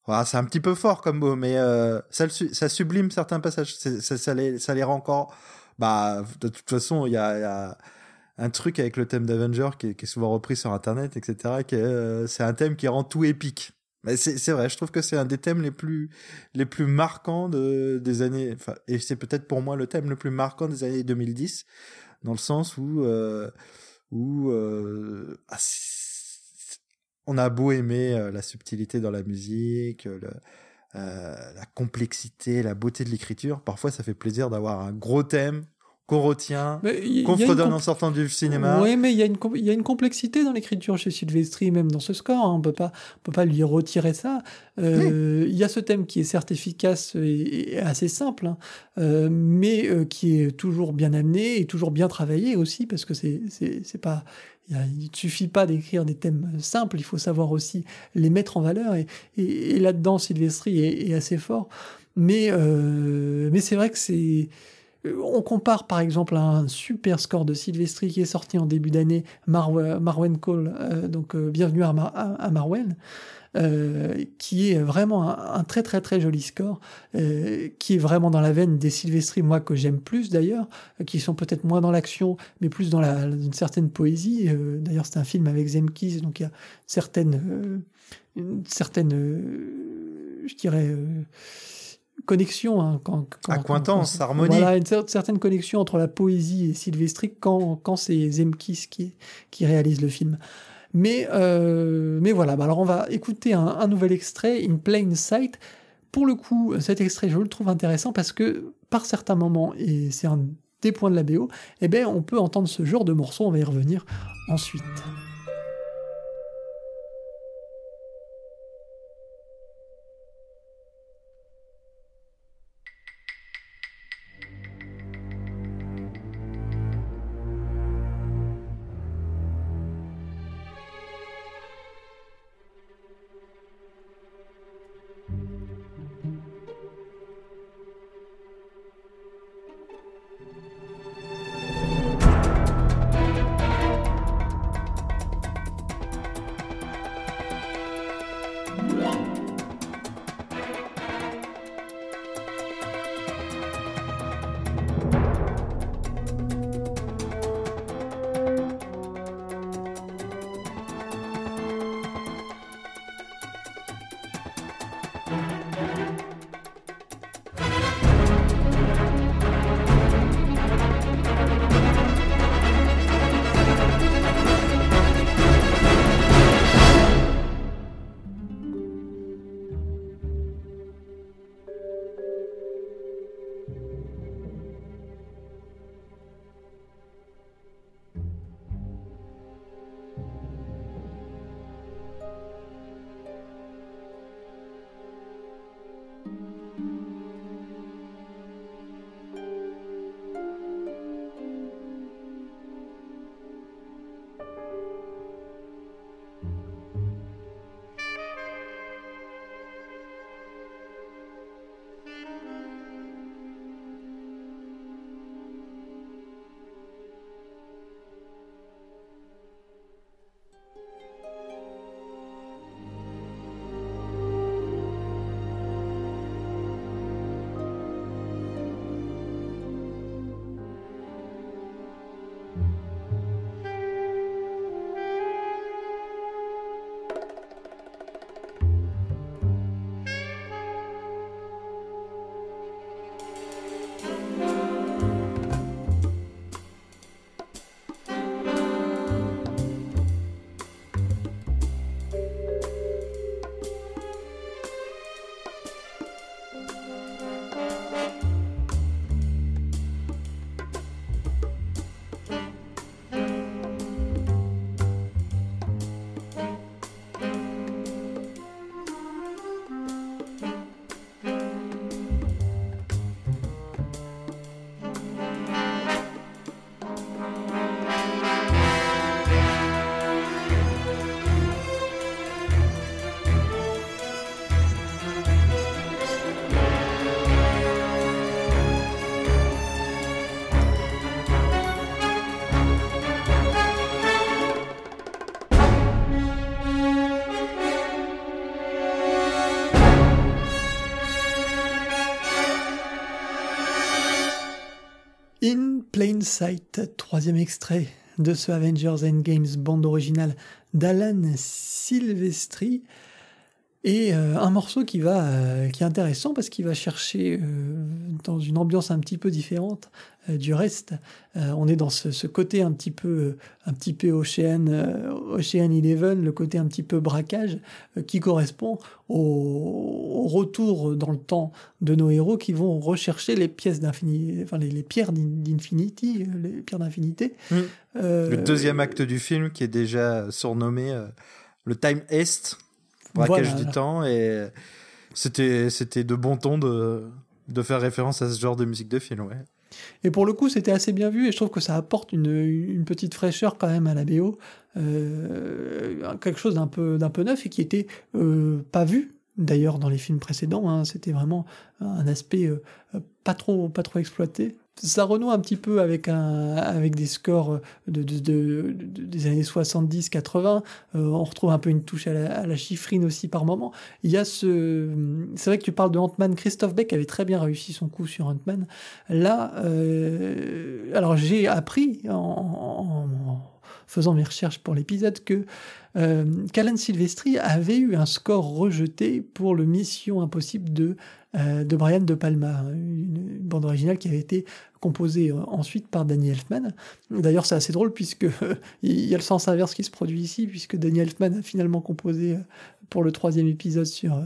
voilà, c'est un petit peu fort comme mot, mais ça, ça sublime certains passages. Ça, ça, les, ça les rend encore. Bah, de toute façon, il y a, un truc avec le thème d'Avenger qui, est souvent repris sur Internet, etc. Qui euh, c'est un thème qui rend tout épique. C'est vrai, je trouve que c'est un des thèmes les plus les plus marquants de, des années. Enfin, et c'est peut-être pour moi le thème le plus marquant des années 2010, dans le sens où euh, où euh, ah, on a beau aimer la subtilité dans la musique, euh, la complexité, la beauté de l'écriture, parfois ça fait plaisir d'avoir un gros thème qu'on retient, qu'on fredonne en sortant du cinéma.
Oui, mais il y, a une il y a une complexité dans l'écriture chez Sylvestri, même dans ce score. Hein. On peut pas, on peut pas lui retirer ça. Euh, il y a ce thème qui est certes efficace et, assez simple, hein, euh, mais euh, qui est toujours bien amené et toujours bien travaillé aussi, parce que c'est c'est pas il ne suffit pas d'écrire des thèmes simples, il faut savoir aussi les mettre en valeur. Et, et, là-dedans, Sylvestri est, assez fort. Mais, euh, mais c'est vrai que c'est on compare par exemple à un super score de Sylvestri qui est sorti en début d'année, Marwen Call, euh, donc euh, bienvenue à, Marwen, euh, qui est vraiment un, très très très joli score, qui est vraiment dans la veine des Sylvestri, moi que j'aime plus d'ailleurs, qui sont peut-être moins dans l'action, mais plus dans la, une certaine poésie. d'ailleurs c'est un film avec Zemkis, donc il y a certaines, une certaine, je dirais connexion. Hein, quand,
quand, Accointance, harmonie.
Voilà, une certaine connexion entre la poésie et Sylvestri quand, quand c'est Zemkis qui, qui réalise le film. Mais, euh, mais voilà, bah alors on va écouter un, un, nouvel extrait, In Plain Sight. Pour le coup, cet extrait, je le trouve intéressant parce que par certains moments, et c'est un des points de la BO, eh ben, on peut entendre ce genre de morceau, on va y revenir ensuite. Moonsight, troisième extrait de ce Avengers Endgames bande originale d'Alan Silvestri. Et euh, un morceau qui va, euh, qui est intéressant parce qu'il va chercher euh, dans une ambiance un petit peu différente du reste. on est dans ce, côté un petit peu, un petit peu Ocean, Ocean Eleven, le côté un petit peu braquage qui correspond au, retour dans le temps de nos héros qui vont rechercher les pièces d'infinité, enfin les, pierres d'infinity, les pierres d'infinité.
Mmh. le deuxième acte du film qui est déjà surnommé le Time Est braquage du temps et c'était c'était de bon ton de de faire référence à ce genre de musique de film ouais.
Et pour le coup, c'était assez bien vu et je trouve que ça apporte une, une petite fraîcheur quand même à la BO, euh, quelque chose d'un peu d'un peu neuf et qui était euh, pas vu d'ailleurs dans les films précédents. Hein. C'était vraiment un aspect euh, pas trop pas trop exploité ça renoue un petit peu avec, un, avec des scores de, de, des années 70-80. Euh, on retrouve un peu une touche à la, chiffrine aussi par moment. Il y a ce. C'est vrai que tu parles de Ant-Man. Christophe Beck avait très bien réussi son coup sur Ant-Man. Là, euh, alors j'ai appris en, faisant mes recherches pour l'épisode que euh, Silvestri avait eu un score rejeté pour le Mission Impossible de euh, de Brian De Palma, une, bande originale qui avait été composée euh, ensuite par Danny Elfman. D'ailleurs, c'est assez drôle puisque il y a le sens inverse qui se produit ici, puisque Danny Elfman a finalement composé euh, pour le troisième épisode sur,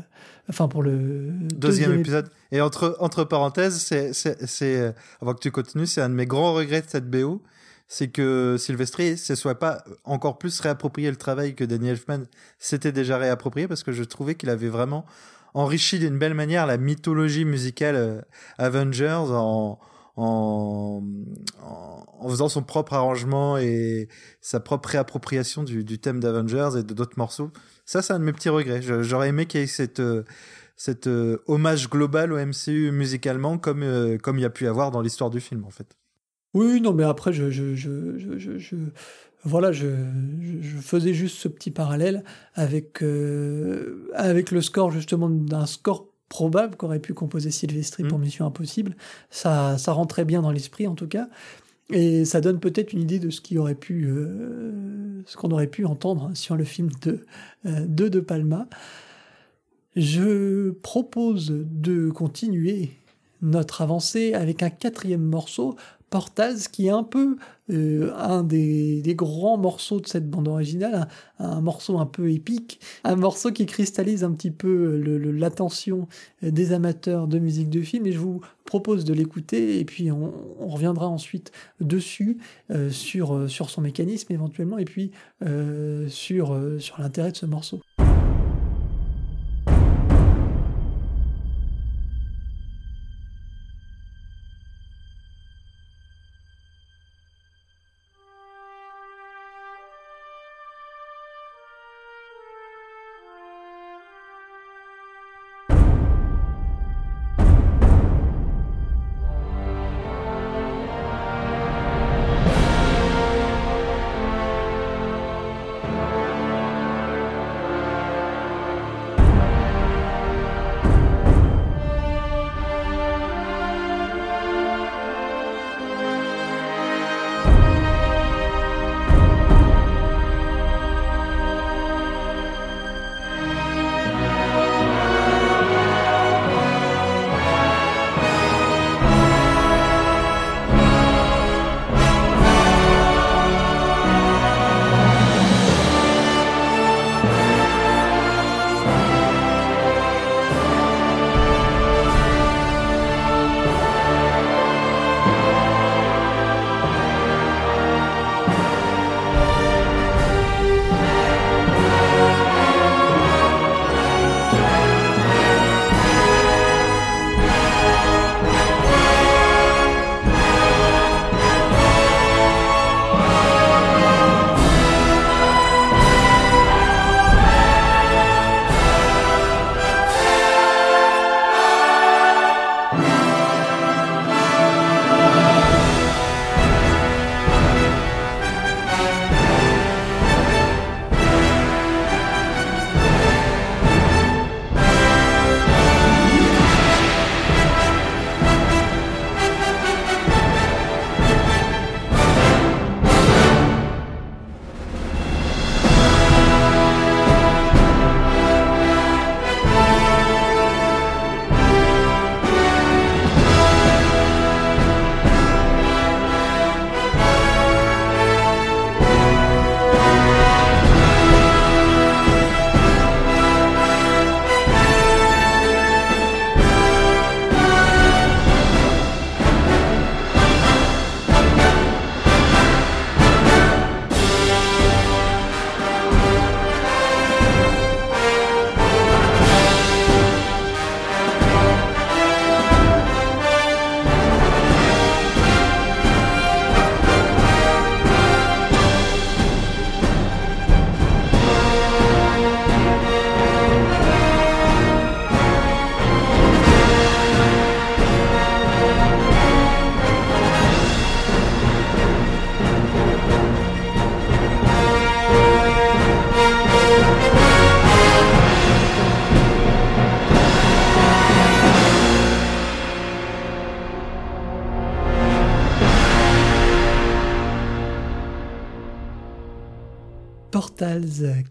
enfin pour le
deuxième, épisode. Et entre entre parenthèses, c'est avant que tu continues, c'est un de mes grands regrets de cette BO c'est que Sylvester ne soit pas encore plus réapproprié le travail que Danny Elfman s'était déjà réapproprié parce que je trouvais qu'il avait vraiment enrichi d'une belle manière la mythologie musicale euh, Avengers en, en, en, faisant son propre arrangement et sa propre réappropriation du, du thème d'Avengers et de d'autres morceaux. Ça, c'est un de mes petits regrets. J'aurais aimé qu'il y ait cette, euh, cette euh, hommage global au MCU musicalement comme, comme il y a pu avoir dans l'histoire du film, en fait.
Oui, non, mais après, je, je, je, je voilà, je, faisais juste ce petit parallèle avec, euh, avec le score justement d'un score probable qu'aurait pu composer Sylvestri pour mmh. Mission Impossible. Ça, ça rentrait bien dans l'esprit en tout cas. Et ça donne peut-être une idée de ce qui aurait pu, euh, ce qu'on aurait pu entendre sur le film de, euh, de De Palma. Je propose de continuer notre avancée avec un quatrième morceau Qui est un peu euh, un des, grands morceaux de cette bande originale, un, morceau un peu épique, un morceau qui cristallise un petit peu l'attention des amateurs de musique de film, et je vous propose de l'écouter, et puis on, reviendra ensuite dessus, euh, sur, euh, son mécanisme éventuellement, et puis sur l'intérêt de ce morceau.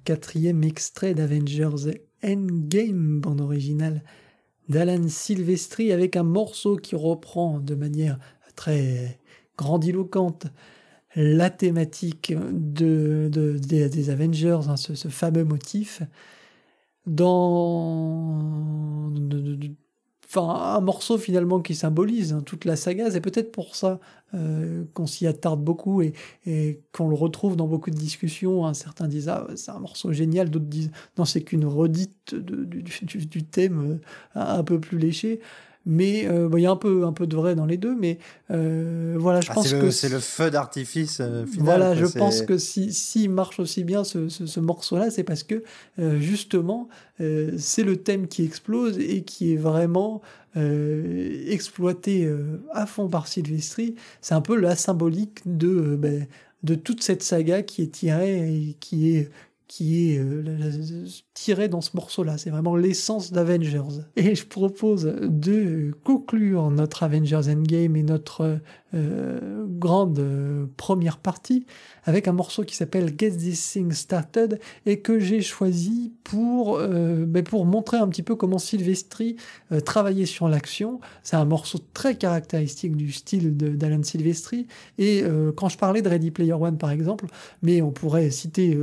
Quatrième extrait d'Avengers Endgame, bande originale d'Alan Silvestri, avec un morceau qui reprend de manière très grandiloquente la thématique de, des, Avengers, hein, ce, fameux motif, dans un morceau finalement qui symbolise hein, toute la saga. C'est peut-être pour ça euh, qu'on s'y attarde beaucoup et, qu'on le retrouve dans beaucoup de discussions. Hein. Certains disent ah c'est un morceau génial, d'autres disent non c'est qu'une redite du, thème euh, un peu plus léché mais euh, il y a un peu un peu de vrai dans les deux mais euh, voilà je ah, pense que
c'est le feu d'artifice euh, final
voilà je pense que si s'il marche aussi bien ce, ce, ce morceau là c'est parce que justement c'est le thème qui explose et qui est vraiment exploité à fond par Sylvestri c'est un peu la symbolique de ben, de toute cette saga qui est tirée et qui est qui est euh, tiré dans ce morceau-là. C'est vraiment l'essence d'Avengers. Et je propose de conclure notre Avengers Endgame et notre euh, grande euh, première partie avec un morceau qui s'appelle Get This Thing Started et que j'ai choisi pour, ben pour montrer un petit peu comment Silvestri travaillait sur l'action. C'est un morceau très caractéristique du style d'Alan Silvestri. Et quand je parlais de Ready Player One par exemple, mais on pourrait citer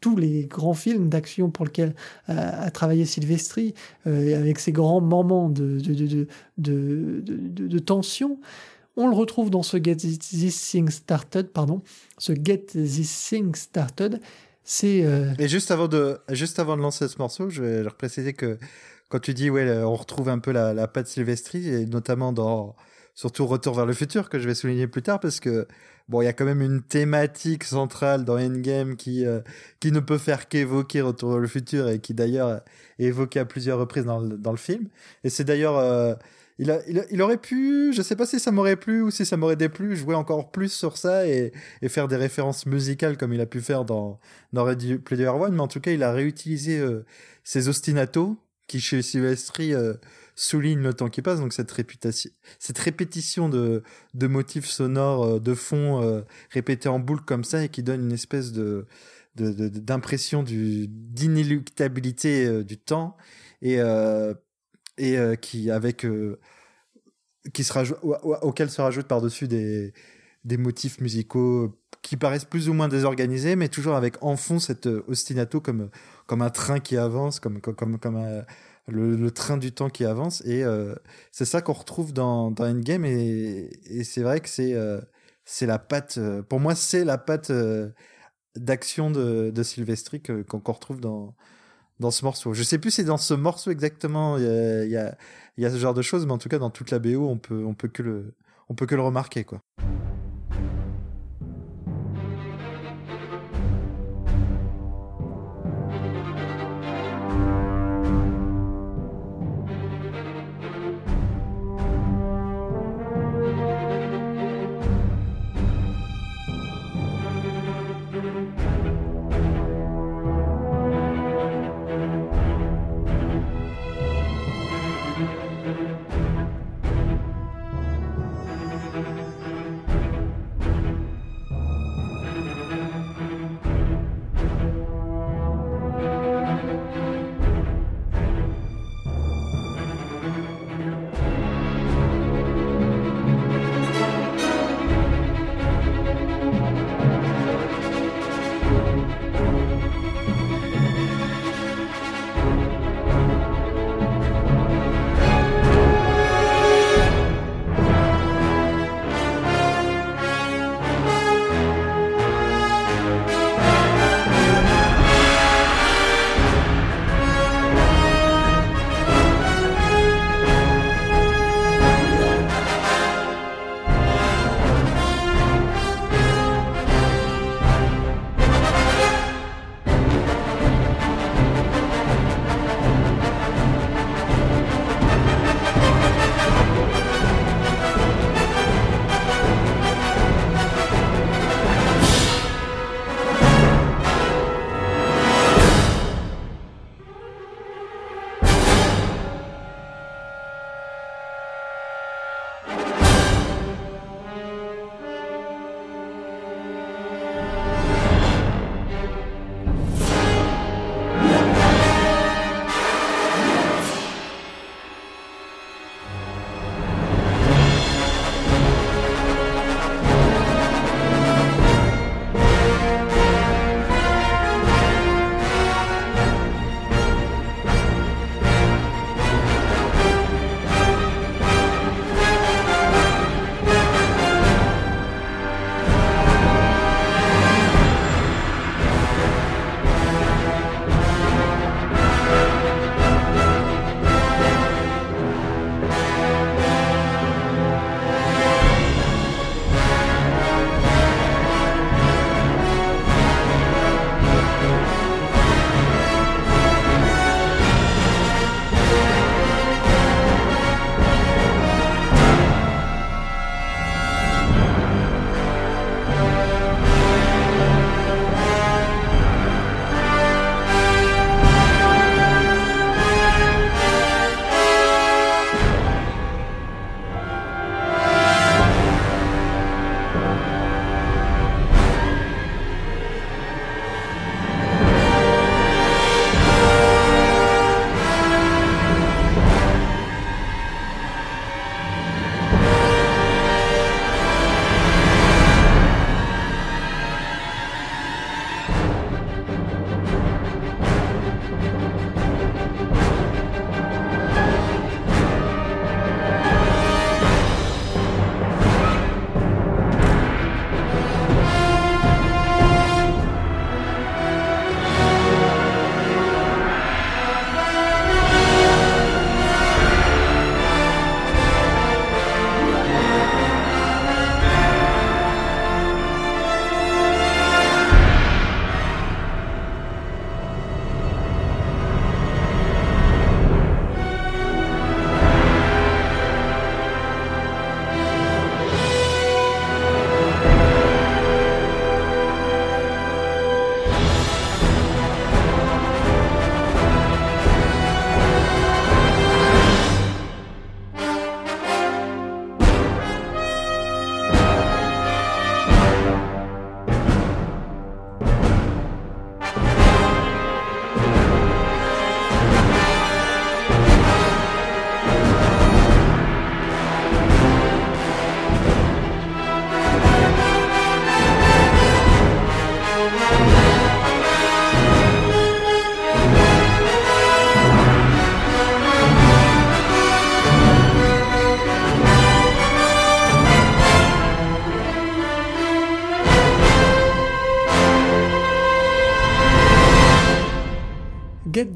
tous les grands films d'action pour lesquels euh, a travaillé Silvestri, euh, avec ses grands moments de, de, de, tension. On le retrouve dans ce Get This Thing Started, pardon, ce Get This Thing Started. C'est. Euh,
Et juste avant de, juste avant de lancer ce morceau, je vais leur préciser que quand tu dis ouais, on retrouve un peu la, la patte Silvestri, et notamment dans surtout Retour vers le futur que je vais souligner plus tard parce que bon, il y a quand même une thématique centrale dans Endgame qui euh, qui ne peut faire qu'évoquer Retour vers le futur et qui d'ailleurs est évoqué à plusieurs reprises dans le, dans le film. Et c'est d'ailleurs euh, il, a, il, aurait pu, je sais pas si ça m'aurait plu ou si ça m'aurait déplu, jouer encore plus sur ça et, et, faire des références musicales comme il a pu faire dans, dans Ready Player One, mais en tout cas, il a réutilisé euh, ses ostinatos qui chez Silvestri euh, souligne le temps qui passe. Donc cette réputation, cette répétition de, de motifs sonores euh, de fond euh, répétés en boucle comme ça et qui donne une espèce de d'impression d'inéluctabilité euh, du temps et et qui avec qui se rajoute, auquel se rajoutent par-dessus des des motifs musicaux qui paraissent plus ou moins désorganisés, mais toujours avec en fond cet ostinato comme comme un train qui avance, comme comme comme, comme un, le, train du temps qui avance. Et euh, c'est ça qu'on retrouve dans, dans Endgame. Et, et c'est vrai que c'est euh, c'est la patte, euh, pour moi, c'est la patte d'action de, de Sylvestri qu'on retrouve dans, dans ce morceau. Je sais plus si dans ce morceau exactement il y a, y, y a ce genre de choses, mais en tout cas, dans toute la BO, on peut, on peut, que, le, on peut que le remarquer. quoi.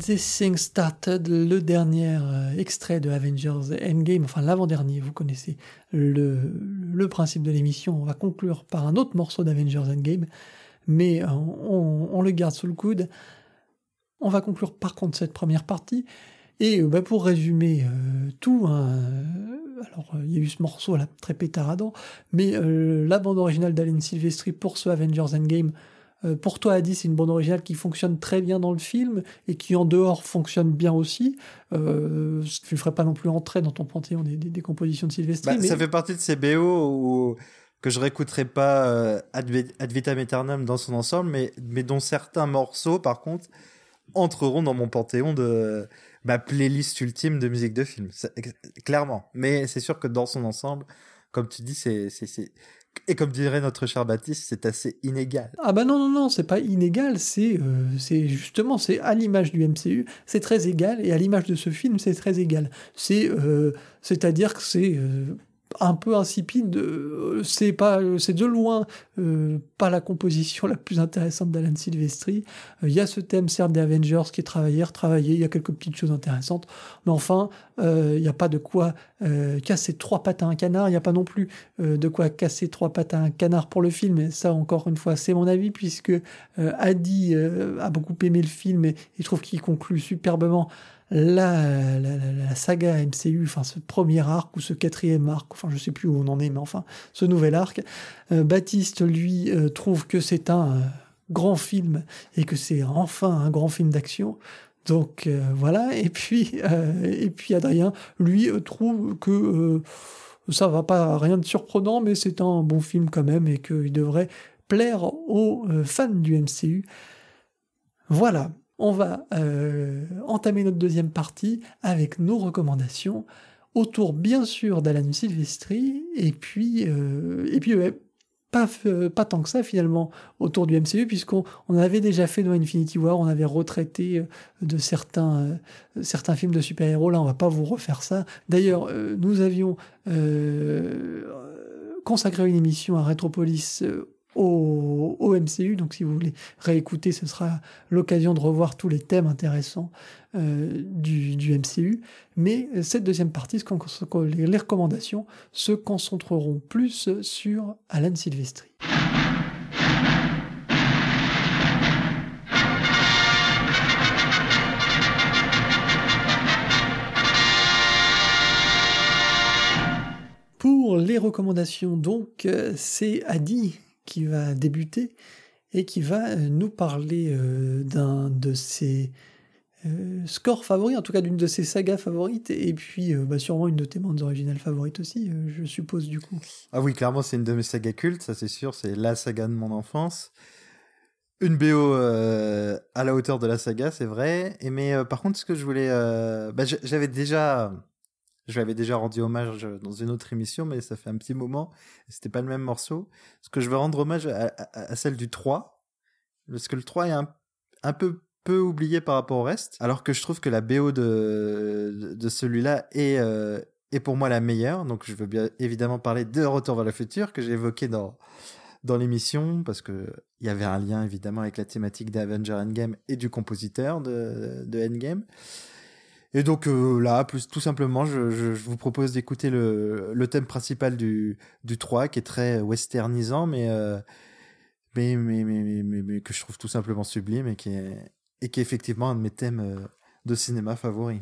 This Thing Started, le dernier euh, extrait de Avengers Endgame, enfin l'avant-dernier, vous connaissez le, principe de l'émission. On va conclure par un autre morceau d'Avengers Endgame, mais euh, on, le garde sous le coude. On va conclure par contre cette première partie. Et euh, bah, pour résumer tout, hein, alors il y a eu ce morceau là très pétaradant, mais la bande originale d'Alan Silvestri pour ce Avengers Endgame, pour toi, Adi, c'est une bande originale qui fonctionne très bien dans le film et qui en dehors fonctionne bien aussi. Euh, tu ne ferais pas non plus entrer dans ton panthéon des, compositions de Sylvester.
Bah, ça fait partie de ces BO que je réécouterai pas euh, ad, vitam aeternam dans son ensemble, mais, mais dont certains morceaux, par contre, entreront dans mon panthéon de ma playlist ultime de musique de film. Clairement. Mais c'est sûr que dans son ensemble, comme tu dis, c'est et comme dirait notre cher Baptiste, c'est assez inégal.
Ah bah non, non, non, c'est pas inégal, c'est euh, justement, c'est à l'image du MCU, c'est très égal, et à l'image de ce film, c'est très égal. C'est, euh, c'est-à-dire que c'est euh, un peu insipide. Euh, c'est pas, c'est de loin euh, pas la composition la plus intéressante d'Alan Silvestri. Euh, il y a ce thème, certes, des Avengers qui est travaillé, retravaillé. Il y a quelques petites choses intéressantes, mais enfin, il n'y a pas de quoi casser trois pattes à un canard. Il n'y a pas non plus de quoi casser trois pattes à un canard pour le film. Et ça, encore une fois, c'est mon avis puisque Adi a beaucoup aimé le film et, et trouve qu'il conclut superbement la, saga MCU, enfin ce premier arc ou ce quatrième arc, enfin je sais plus où on en est, mais enfin ce nouvel arc, euh, Baptiste lui euh, trouve que c'est un euh, grand film et que c'est enfin un grand film d'action. Donc voilà, et puis et puis Adrien lui trouve que ça va pas rien de surprenant, mais c'est un bon film quand même et qu'il devrait plaire aux fans du MCU. Voilà on va euh, entamer notre deuxième partie avec nos recommandations autour bien sûr d'Alan Silvestri et puis euh, euh, pas tant que ça finalement autour du MCU puisqu'on on avait déjà fait dans Infinity War, on avait retraité de certains certains films de super-héros. Là, on va pas vous refaire ça. D'ailleurs, nous avions consacré une émission à Retropolis au, MCU. Donc si vous voulez réécouter, ce sera l'occasion de revoir tous les thèmes intéressants euh, du, MCU. Mais cette deuxième partie, les recommandations se concentreront plus sur Alan Silvestri. Pour les recommandations, donc, c'est Adi qui va débuter et qui va euh, nous parler euh, d'un de ses euh, scores favoris, en tout cas d'une de ses sagas favorites, et puis bah, sûrement une de tes bandes originales favorites aussi, je suppose du coup.
Ah oui, clairement c'est une de mes sagas cultes, ça c'est sûr, c'est la saga de mon enfance. Une BO à la hauteur de la saga, c'est vrai. Et mais par contre, ce que je voulais, bah, j'avais déjà je lui avais déjà rendu hommage dans une autre émission, mais ça fait un petit moment. C'était pas le même morceau. Parce que je veux rendre hommage à, celle du 3. Parce que le 3 est un, peu peu oublié par rapport au reste. Alors que je trouve que la BO de, de celui-là est, euh, est pour moi la meilleure. Donc je veux bien évidemment parler de Retour vers le futur que j'ai évoqué dans, dans l'émission. Parce que il y avait un lien évidemment avec la thématique d'Avenger Endgame et du compositeur de, de Endgame. Et donc euh, là, plus tout simplement, je, vous propose d'écouter le, thème principal du, du 3, qui est très westernisant, mais, euh, mais, mais, mais, mais, mais, que je trouve tout simplement sublime et qui est, et qui est effectivement un de mes thèmes euh, de cinéma favoris.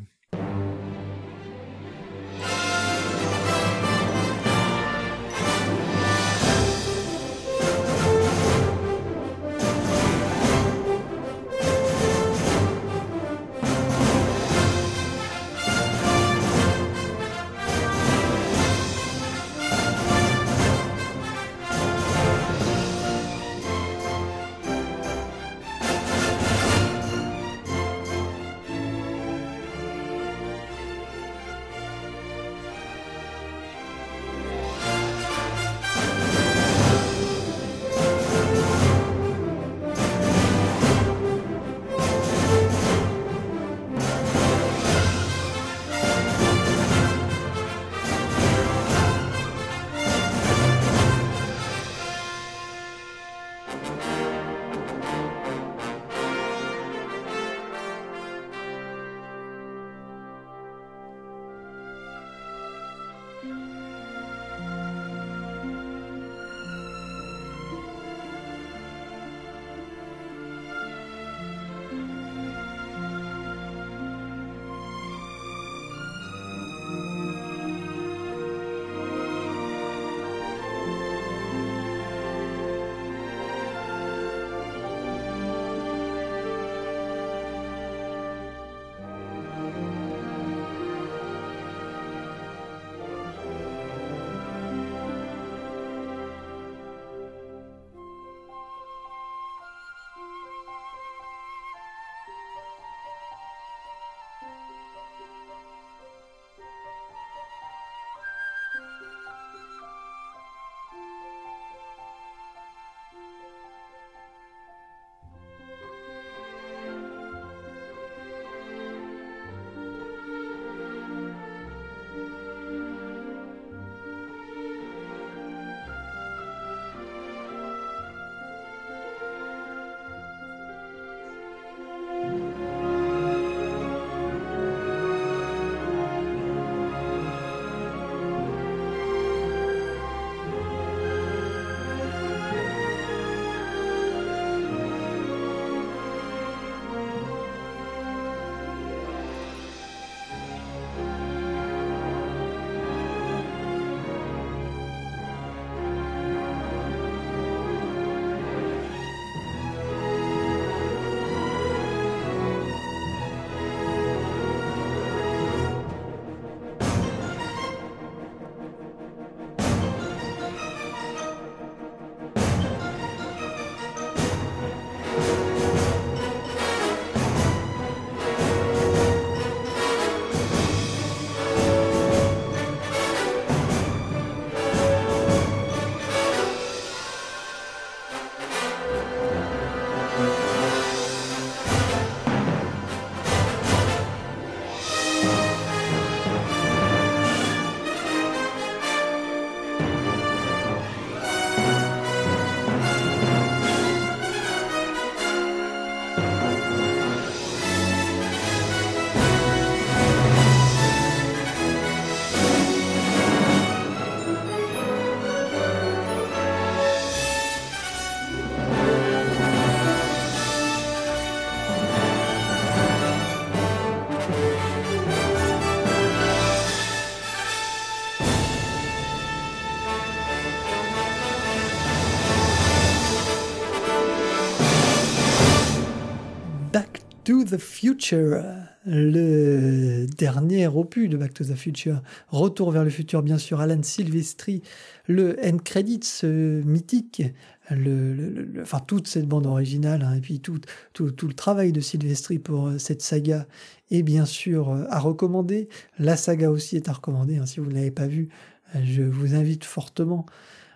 To the Future, le dernier opus de Back to the Future. Retour vers le futur, bien sûr, Alan Silvestri, le end credits mythique, enfin toute cette bande originale, hein, et puis tout, tout, tout, le travail de Silvestri pour euh, cette saga est bien sûr euh, à recommander. La saga aussi est à recommander, hein, si vous ne l'avez pas vu, euh, je vous invite fortement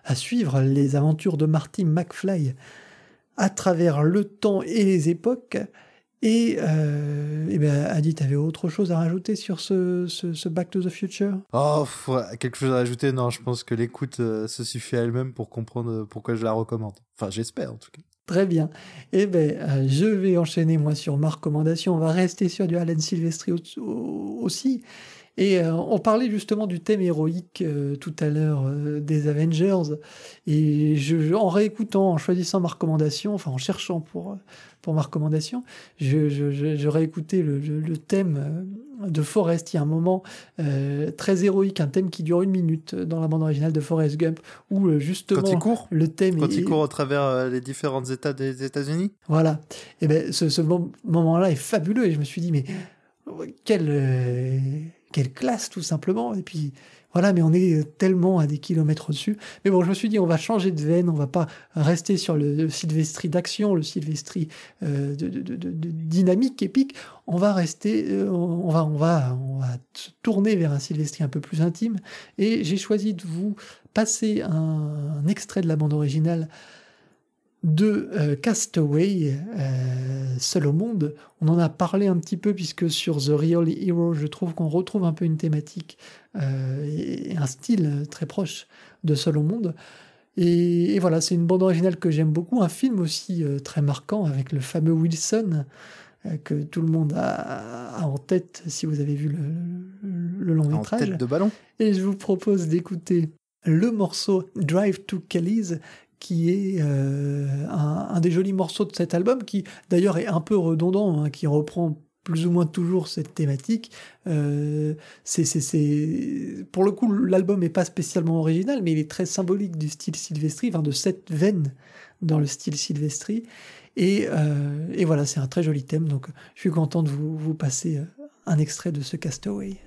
à suivre les aventures de Marty McFly à travers le temps et les époques. Et, euh, et ben, Adi, tu avais autre chose à rajouter sur ce, ce, Back to the Future?
Oh, quelque chose à rajouter? Non, je pense que l'écoute euh, se suffit à elle-même pour comprendre pourquoi je la recommande. Enfin, j'espère en tout cas.
Très bien. Eh ben, euh, je vais enchaîner moi sur ma recommandation. On va rester sur du Alan Silvestri aussi. Et euh, on parlait justement du thème héroïque euh, tout à l'heure euh, des Avengers. Et je, en réécoutant, en choisissant ma recommandation, enfin en cherchant pour, pour ma recommandation, je, je, je réécoutais le, le, thème de Forrest. Il y a un moment très héroïque, un thème qui dure une minute dans la bande originale de Forrest Gump, où justement
Quand il court
le thème
Quand il court au travers les différents États des États-Unis
Voilà. Et ben ce, ce moment-là est fabuleux. Et je me suis dit, mais quel quelle classe tout simplement. Et puis voilà, mais on est tellement à des kilomètres au-dessus. Mais bon, je me suis dit, on va changer de veine, on va pas rester sur le, Sylvestri d'action, le Sylvestri euh, de, dynamique, épique. On va rester, euh, on va, on va, on va tourner vers un Sylvestri un peu plus intime. Et j'ai choisi de vous passer un extrait de la bande originale de euh, Castaway, euh, Seul au monde. On en a parlé un petit peu puisque sur The Real Hero, je trouve qu'on retrouve un peu une thématique euh, et un style très proche de Seul au monde. Et, voilà, c'est une bande originale que j'aime beaucoup, un film aussi très marquant avec le fameux Wilson que tout le monde a, en tête si vous avez vu le, long métrage.
En tête de ballon.
Et je vous propose d'écouter le morceau Drive to Kelly's qui est euh, un, des jolis morceaux de cet album, qui d'ailleurs est un peu redondant, hein, qui reprend plus ou moins toujours cette thématique. Euh, c'est, Pour le coup, l'album n'est pas spécialement original, mais il est très symbolique du style Sylvestri, enfin de cette veine dans le style Sylvestri. Et, euh, et voilà, c'est un très joli thème, donc je suis content de vous passer un extrait de ce Castaway.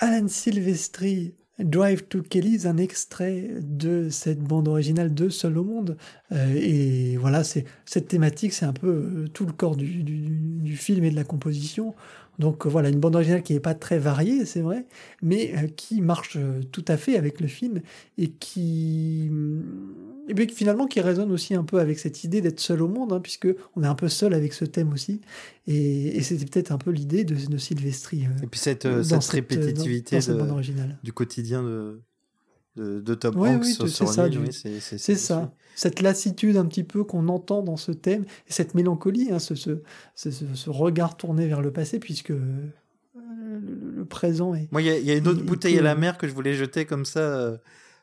Alan Silvestri Drive to Kelly's, un extrait de cette bande originale de Seul au monde. Euh, et voilà, c'est cette thématique, c'est un peu euh, tout le corps du, du, film et de la composition. Donc voilà, une bande originale qui n'est pas très variée, c'est vrai, mais euh, qui marche tout à fait avec le film et qui et puis finalement qui résonne aussi un peu avec cette idée d'être seul au monde, hein, puisque on est un peu seul avec ce thème aussi. Et, c'était peut-être un peu l'idée de, de Sylvestri.
et puis cette, cette répétitivité du quotidien de, de, de Top Hanks
oui, c'est ça, c'est ça. Cette lassitude un petit peu qu'on entend dans ce thème, et cette mélancolie, hein, ce, ce, ce, regard tourné vers le passé, puisque euh, le, présent est.
Moi, il y, a une autre bouteille à la mer que je voulais jeter comme ça,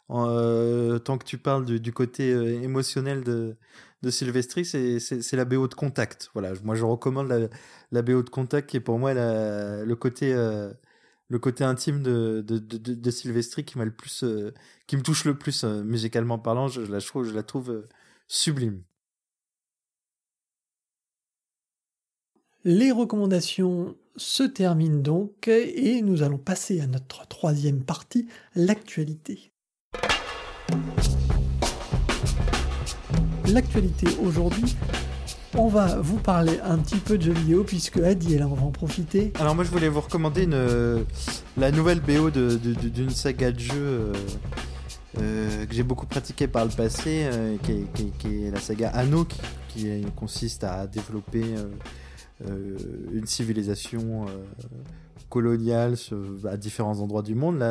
euh, euh, tant que tu parles du, côté émotionnel de, de Sylvestri, c'est la BO de Contact. Voilà, moi je recommande la, la BO de Contact qui est pour moi le côté le côté intime de, de, de, qui m'a le plus, euh, qui me touche le plus euh, musicalement parlant. Je, la trouve, je la trouve euh, sublime.
Les recommandations se terminent donc et nous allons passer à notre troisième partie, l'actualité. L'actualité aujourd'hui, on va vous parler un petit peu de jeux vidéo puisque Adi est là, on va en profiter.
Alors moi je voulais vous recommander euh, la nouvelle BO d'une saga de jeux euh, euh, que j'ai beaucoup pratiqué par le passé, qui est, la saga Anno, qui, consiste à développer une civilisation coloniale à différents endroits du monde.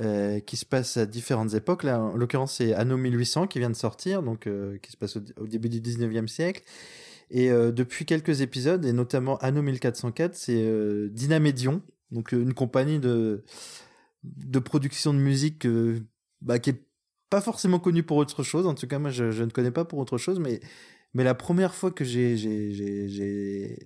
Euh, qui se passe à différentes époques. Là, en l'occurrence, c'est Anno 1800 qui vient de sortir, donc euh, qui se passe au, début du 19e siècle. Et euh, depuis quelques épisodes, et notamment Anno 1404, c'est Dynamédion, donc une compagnie de, de production de musique bah, qui est pas forcément connue pour autre chose. En tout cas, moi, je, je, ne connais pas pour autre chose, mais, mais la première fois que j'ai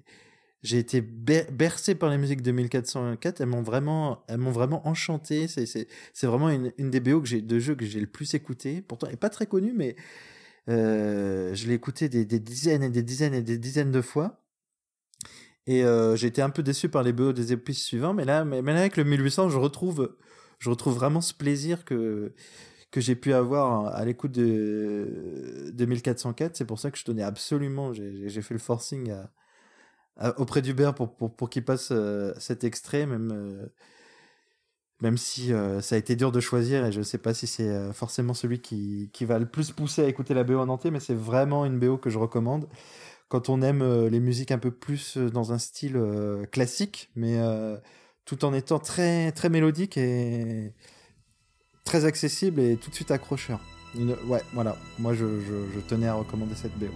j'ai été bercé par les musiques de 1404. Elles m'ont vraiment, elles m'ont vraiment enchanté. C'est, vraiment une, une, des BO que j'ai, de jeux que j'ai le plus écouté. Pourtant, elle n'est pas très connue, mais euh, je l'ai écouté des, des, dizaines et des dizaines et des dizaines de fois. Et euh, j'ai été un peu déçu par les BO des épisodes suivants, mais là, mais, là avec le 1800, je retrouve, je retrouve vraiment ce plaisir que que j'ai pu avoir à l'écoute de, de 1404. C'est pour ça que je tenais absolument, j'ai fait le forcing à, auprès d'Hubert pour, pour, pour qu'il passe euh, cet extrait, même, euh, même si euh, ça a été dur de choisir et je ne sais pas si c'est forcément celui qui, qui va le plus pousser à écouter la BO en entier, mais c'est vraiment une BO que je recommande. Quand on aime les musiques un peu plus dans un style classique, mais tout en étant très, très mélodique et très accessible et tout de suite accrocheur. Ouais, voilà, moi je, je, je tenais à recommander cette BO.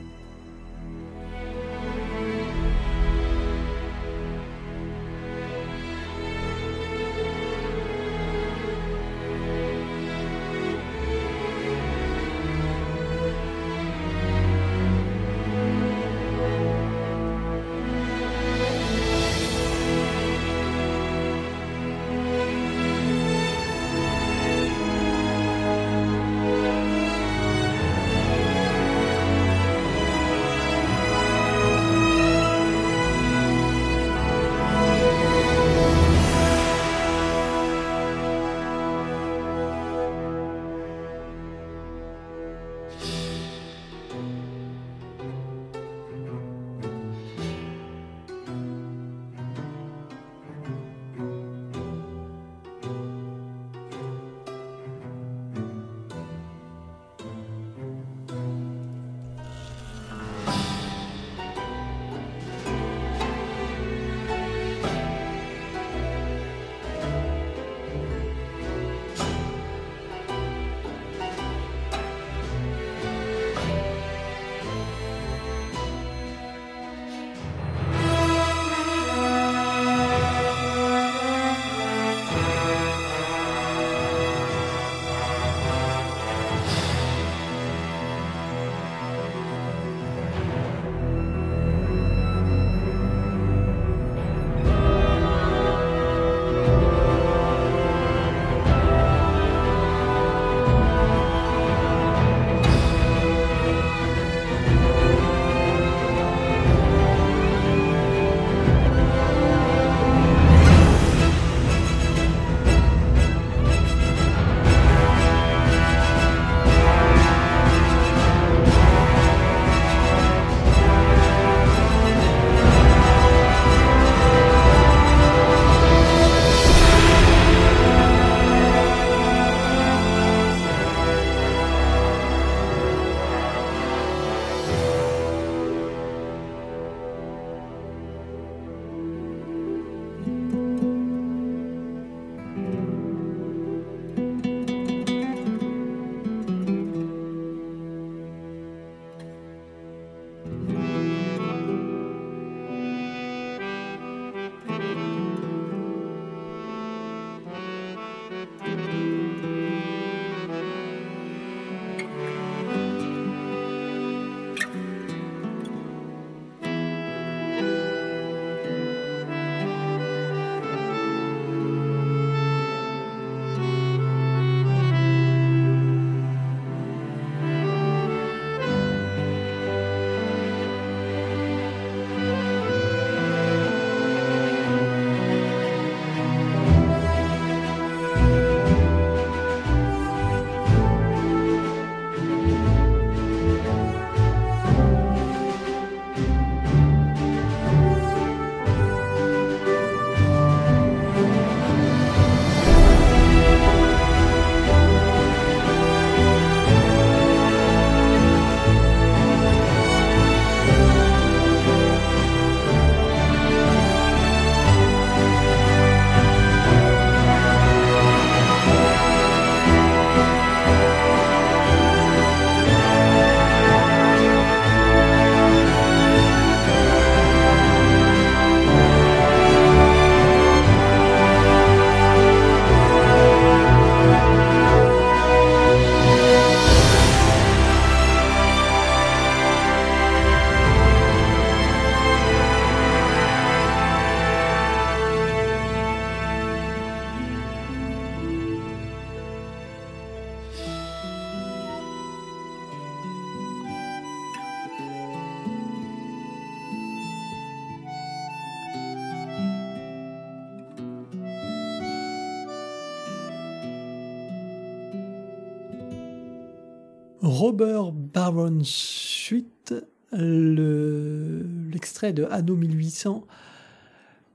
Baron Suite, l'extrait de Anno 1800,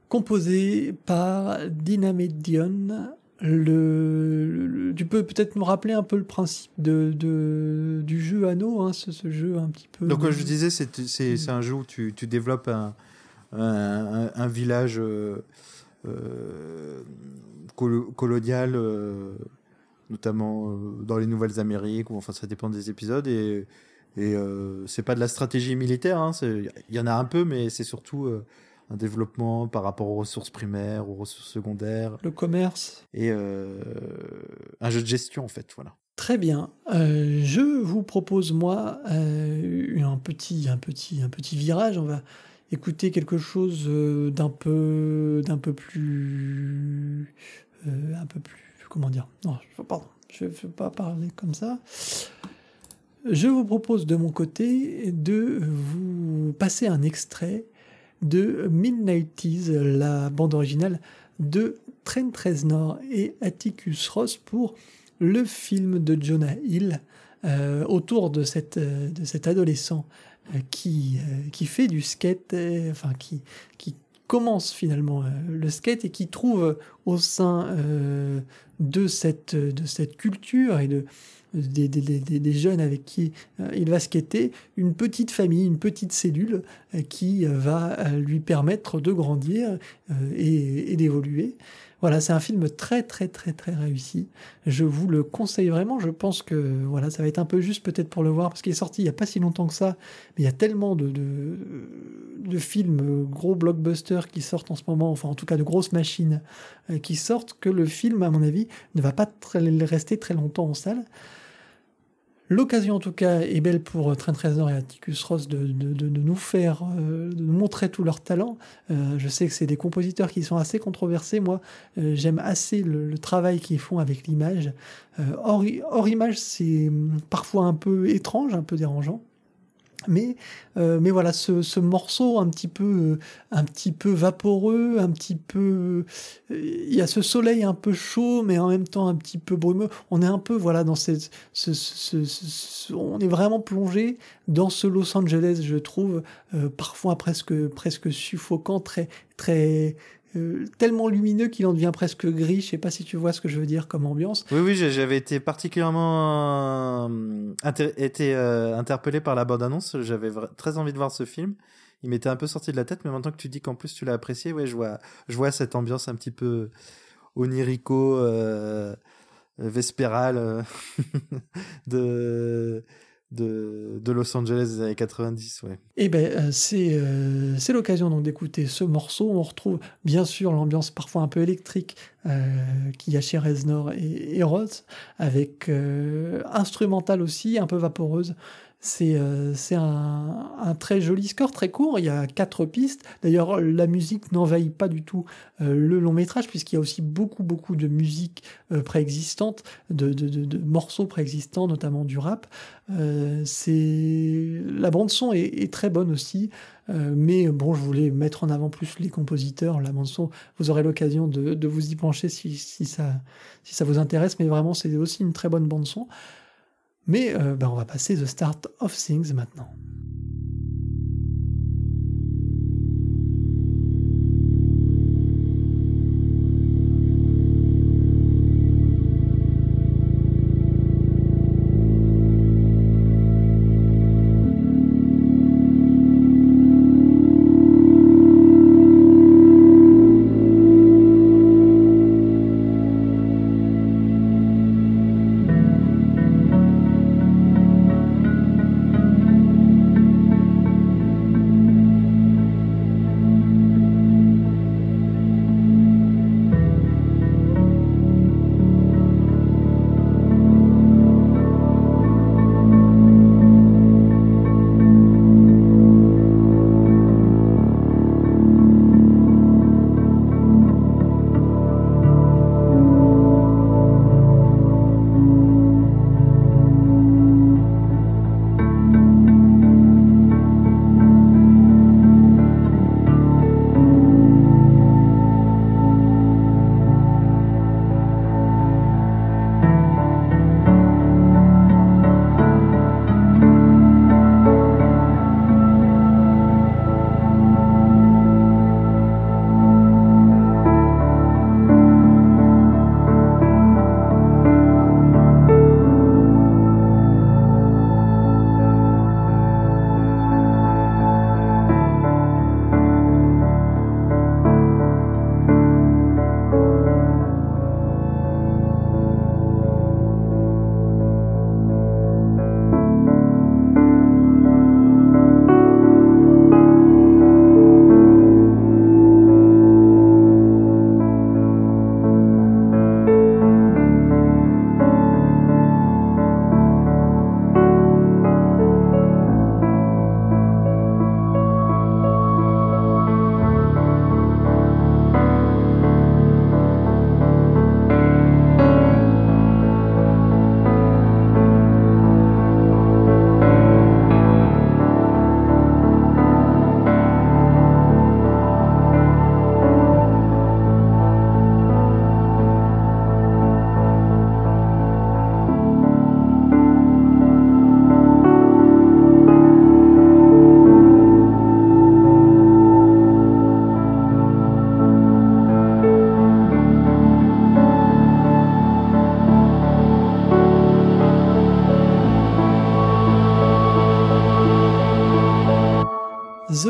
composé par Dynamite Dion. Le, tu peux peut-être me rappeler un peu le principe de, de du jeu Anno, hein, ce, jeu un petit peu.
Donc, comme je disais, c'est un jeu où tu, tu développes un, un, un village euh, euh, colonial. Euh, notamment euh, dans les Nouvelles-Amériques, ou enfin ça dépend des épisodes. Et, et euh, c'est pas de la stratégie militaire, hein, il y en a un peu, mais c'est surtout euh, un développement par rapport aux ressources primaires, aux ressources secondaires.
Le commerce.
Et un jeu de gestion, en fait, voilà.
Très bien. je vous propose, moi, un, petit, un, petit, un petit virage. On va écouter quelque chose d'un peu, d'un peu plus... un peu plus comment dire Non, pardon, je ne veux pas parler comme ça. Je vous propose de mon côté de vous passer un extrait de Midnight Tease, la bande originale de Trent Reznor et Atticus Ross pour le film de Jonah Hill euh, autour de, cette, de cet adolescent euh, qui, euh, qui fait du skate, enfin qui, qui commence finalement le skate et qui trouve au sein de cette, de cette culture et de, des, des, des, jeunes avec qui euh, il va skater, une petite famille, une petite cellule euh, qui euh, va lui permettre de grandir et d'évoluer. Voilà, c'est un film très très très très réussi. Je vous le conseille vraiment. Je pense que voilà, ça va être un peu juste peut-être pour le voir parce qu'il est sorti il y a pas si longtemps que ça, mais il y a tellement de, de, de films gros blockbusters qui sortent en ce moment, enfin en tout cas de grosses machines qui sortent que le film, à mon avis, ne va pas rester très longtemps en salle. L'occasion, en tout cas, est belle pour Trent Reznor et Atticus Ross de, nous faire, euh, de montrer tout leur talent. Euh, je sais que c'est des compositeurs qui sont assez controversés. Moi, euh, j'aime assez le, travail qu'ils font avec l'image. hors, hors, image, c'est hum, parfois un peu étrange, un peu dérangeant. Mais, euh, mais voilà, ce, ce, morceau un petit peu, euh, un petit peu vaporeux, un petit peu, euh, il y a ce soleil un peu chaud, mais en même temps un petit peu brumeux. On est un peu, voilà, dans cette, ce, ce, on est vraiment plongé dans ce Los Angeles, je trouve, parfois presque, presque suffocant, très, très, euh, tellement lumineux qu'il en devient presque gris. Je sais pas si tu vois ce que je veux dire comme ambiance.
Oui, oui, j'avais été particulièrement euh, été euh, interpellé par la bande-annonce. J'avais très envie de voir ce film. Il m'était un peu sorti de la tête, mais maintenant que tu dis qu'en plus tu l'as apprécié, ouais, je vois, je vois cette ambiance un petit peu onirico, vespérale de de, Los Angeles des années 90. Ouais.
Et eh ben, c'est c'est l'occasion donc d'écouter ce morceau. On retrouve bien sûr l'ambiance parfois un peu électrique qu'il y a chez Reznor et, et Roth, avec instrumental aussi, un peu vaporeuse. C'est euh, un, un, très joli score, très court. Il y a quatre pistes. D'ailleurs, la musique n'envahit pas du tout euh, le long métrage, puisqu'il y a aussi beaucoup, beaucoup de musique euh, préexistante, de, de, de, de, morceaux préexistants, notamment du rap. Euh, c'est La bande-son est, est, très bonne aussi. mais bon, je voulais mettre en avant plus les compositeurs. La bande-son, vous aurez l'occasion de, vous y pencher si, si, ça, si ça vous intéresse. Mais vraiment, c'est aussi une très bonne bande-son. Mais euh, ben on va passer The Start of Things maintenant.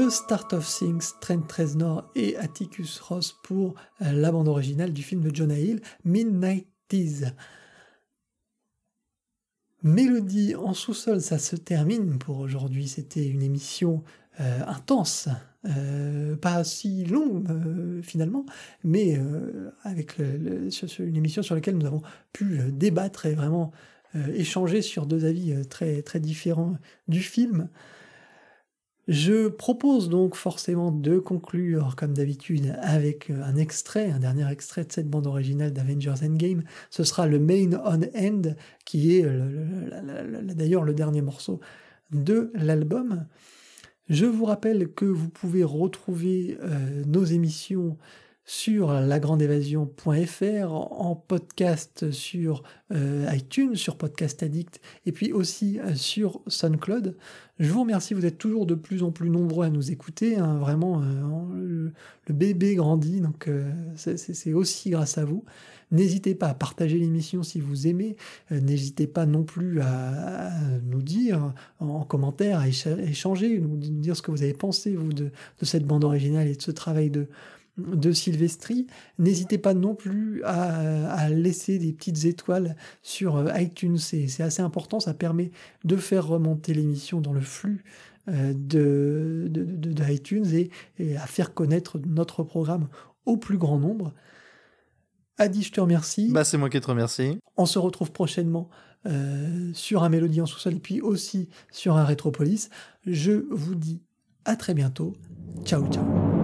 Start of Things, Trent Reznor et Atticus Ross pour euh, la bande originale du film de Jonah Hill, Midnight Tease. Mélodie en sous-sol, ça se termine pour aujourd'hui. C'était une émission euh, intense, euh, pas si longue finalement, mais avec une émission sur laquelle nous avons pu débattre et vraiment échanger sur deux avis très, très différents du film. Je propose donc forcément de conclure, comme d'habitude, avec un extrait, un dernier extrait de cette bande originale d'Avengers Endgame. Ce sera le Main on End, qui est d'ailleurs le dernier morceau de l'album. Je vous rappelle que vous pouvez retrouver euh, nos émissions sur lagrandeévasion.fr, en podcast sur euh, iTunes, sur Podcast Addict, et puis aussi euh, sur SoundCloud. Je vous remercie, vous êtes toujours de plus en plus nombreux à nous écouter, hein, vraiment, euh, le, bébé grandit, donc c'est aussi grâce à vous. N'hésitez pas à partager l'émission si vous aimez. N'hésitez pas non plus à, nous dire en, commentaire, à échanger, nous dire ce que vous avez pensé, vous, de cette bande originale et de ce travail de, de Sylvestri. N'hésitez pas non plus à, laisser des petites étoiles sur euh, iTunes, c'est assez important, ça permet de faire remonter l'émission dans le flux euh, de, de, iTunes et, et, à faire connaître notre programme au plus grand nombre. Adi, je te remercie.
Bah, c'est moi qui te remercie.
On se retrouve prochainement euh, sur un Mélodie en sous-sol et puis aussi sur un Rétropolis. Je vous dis à très bientôt. Ciao, ciao.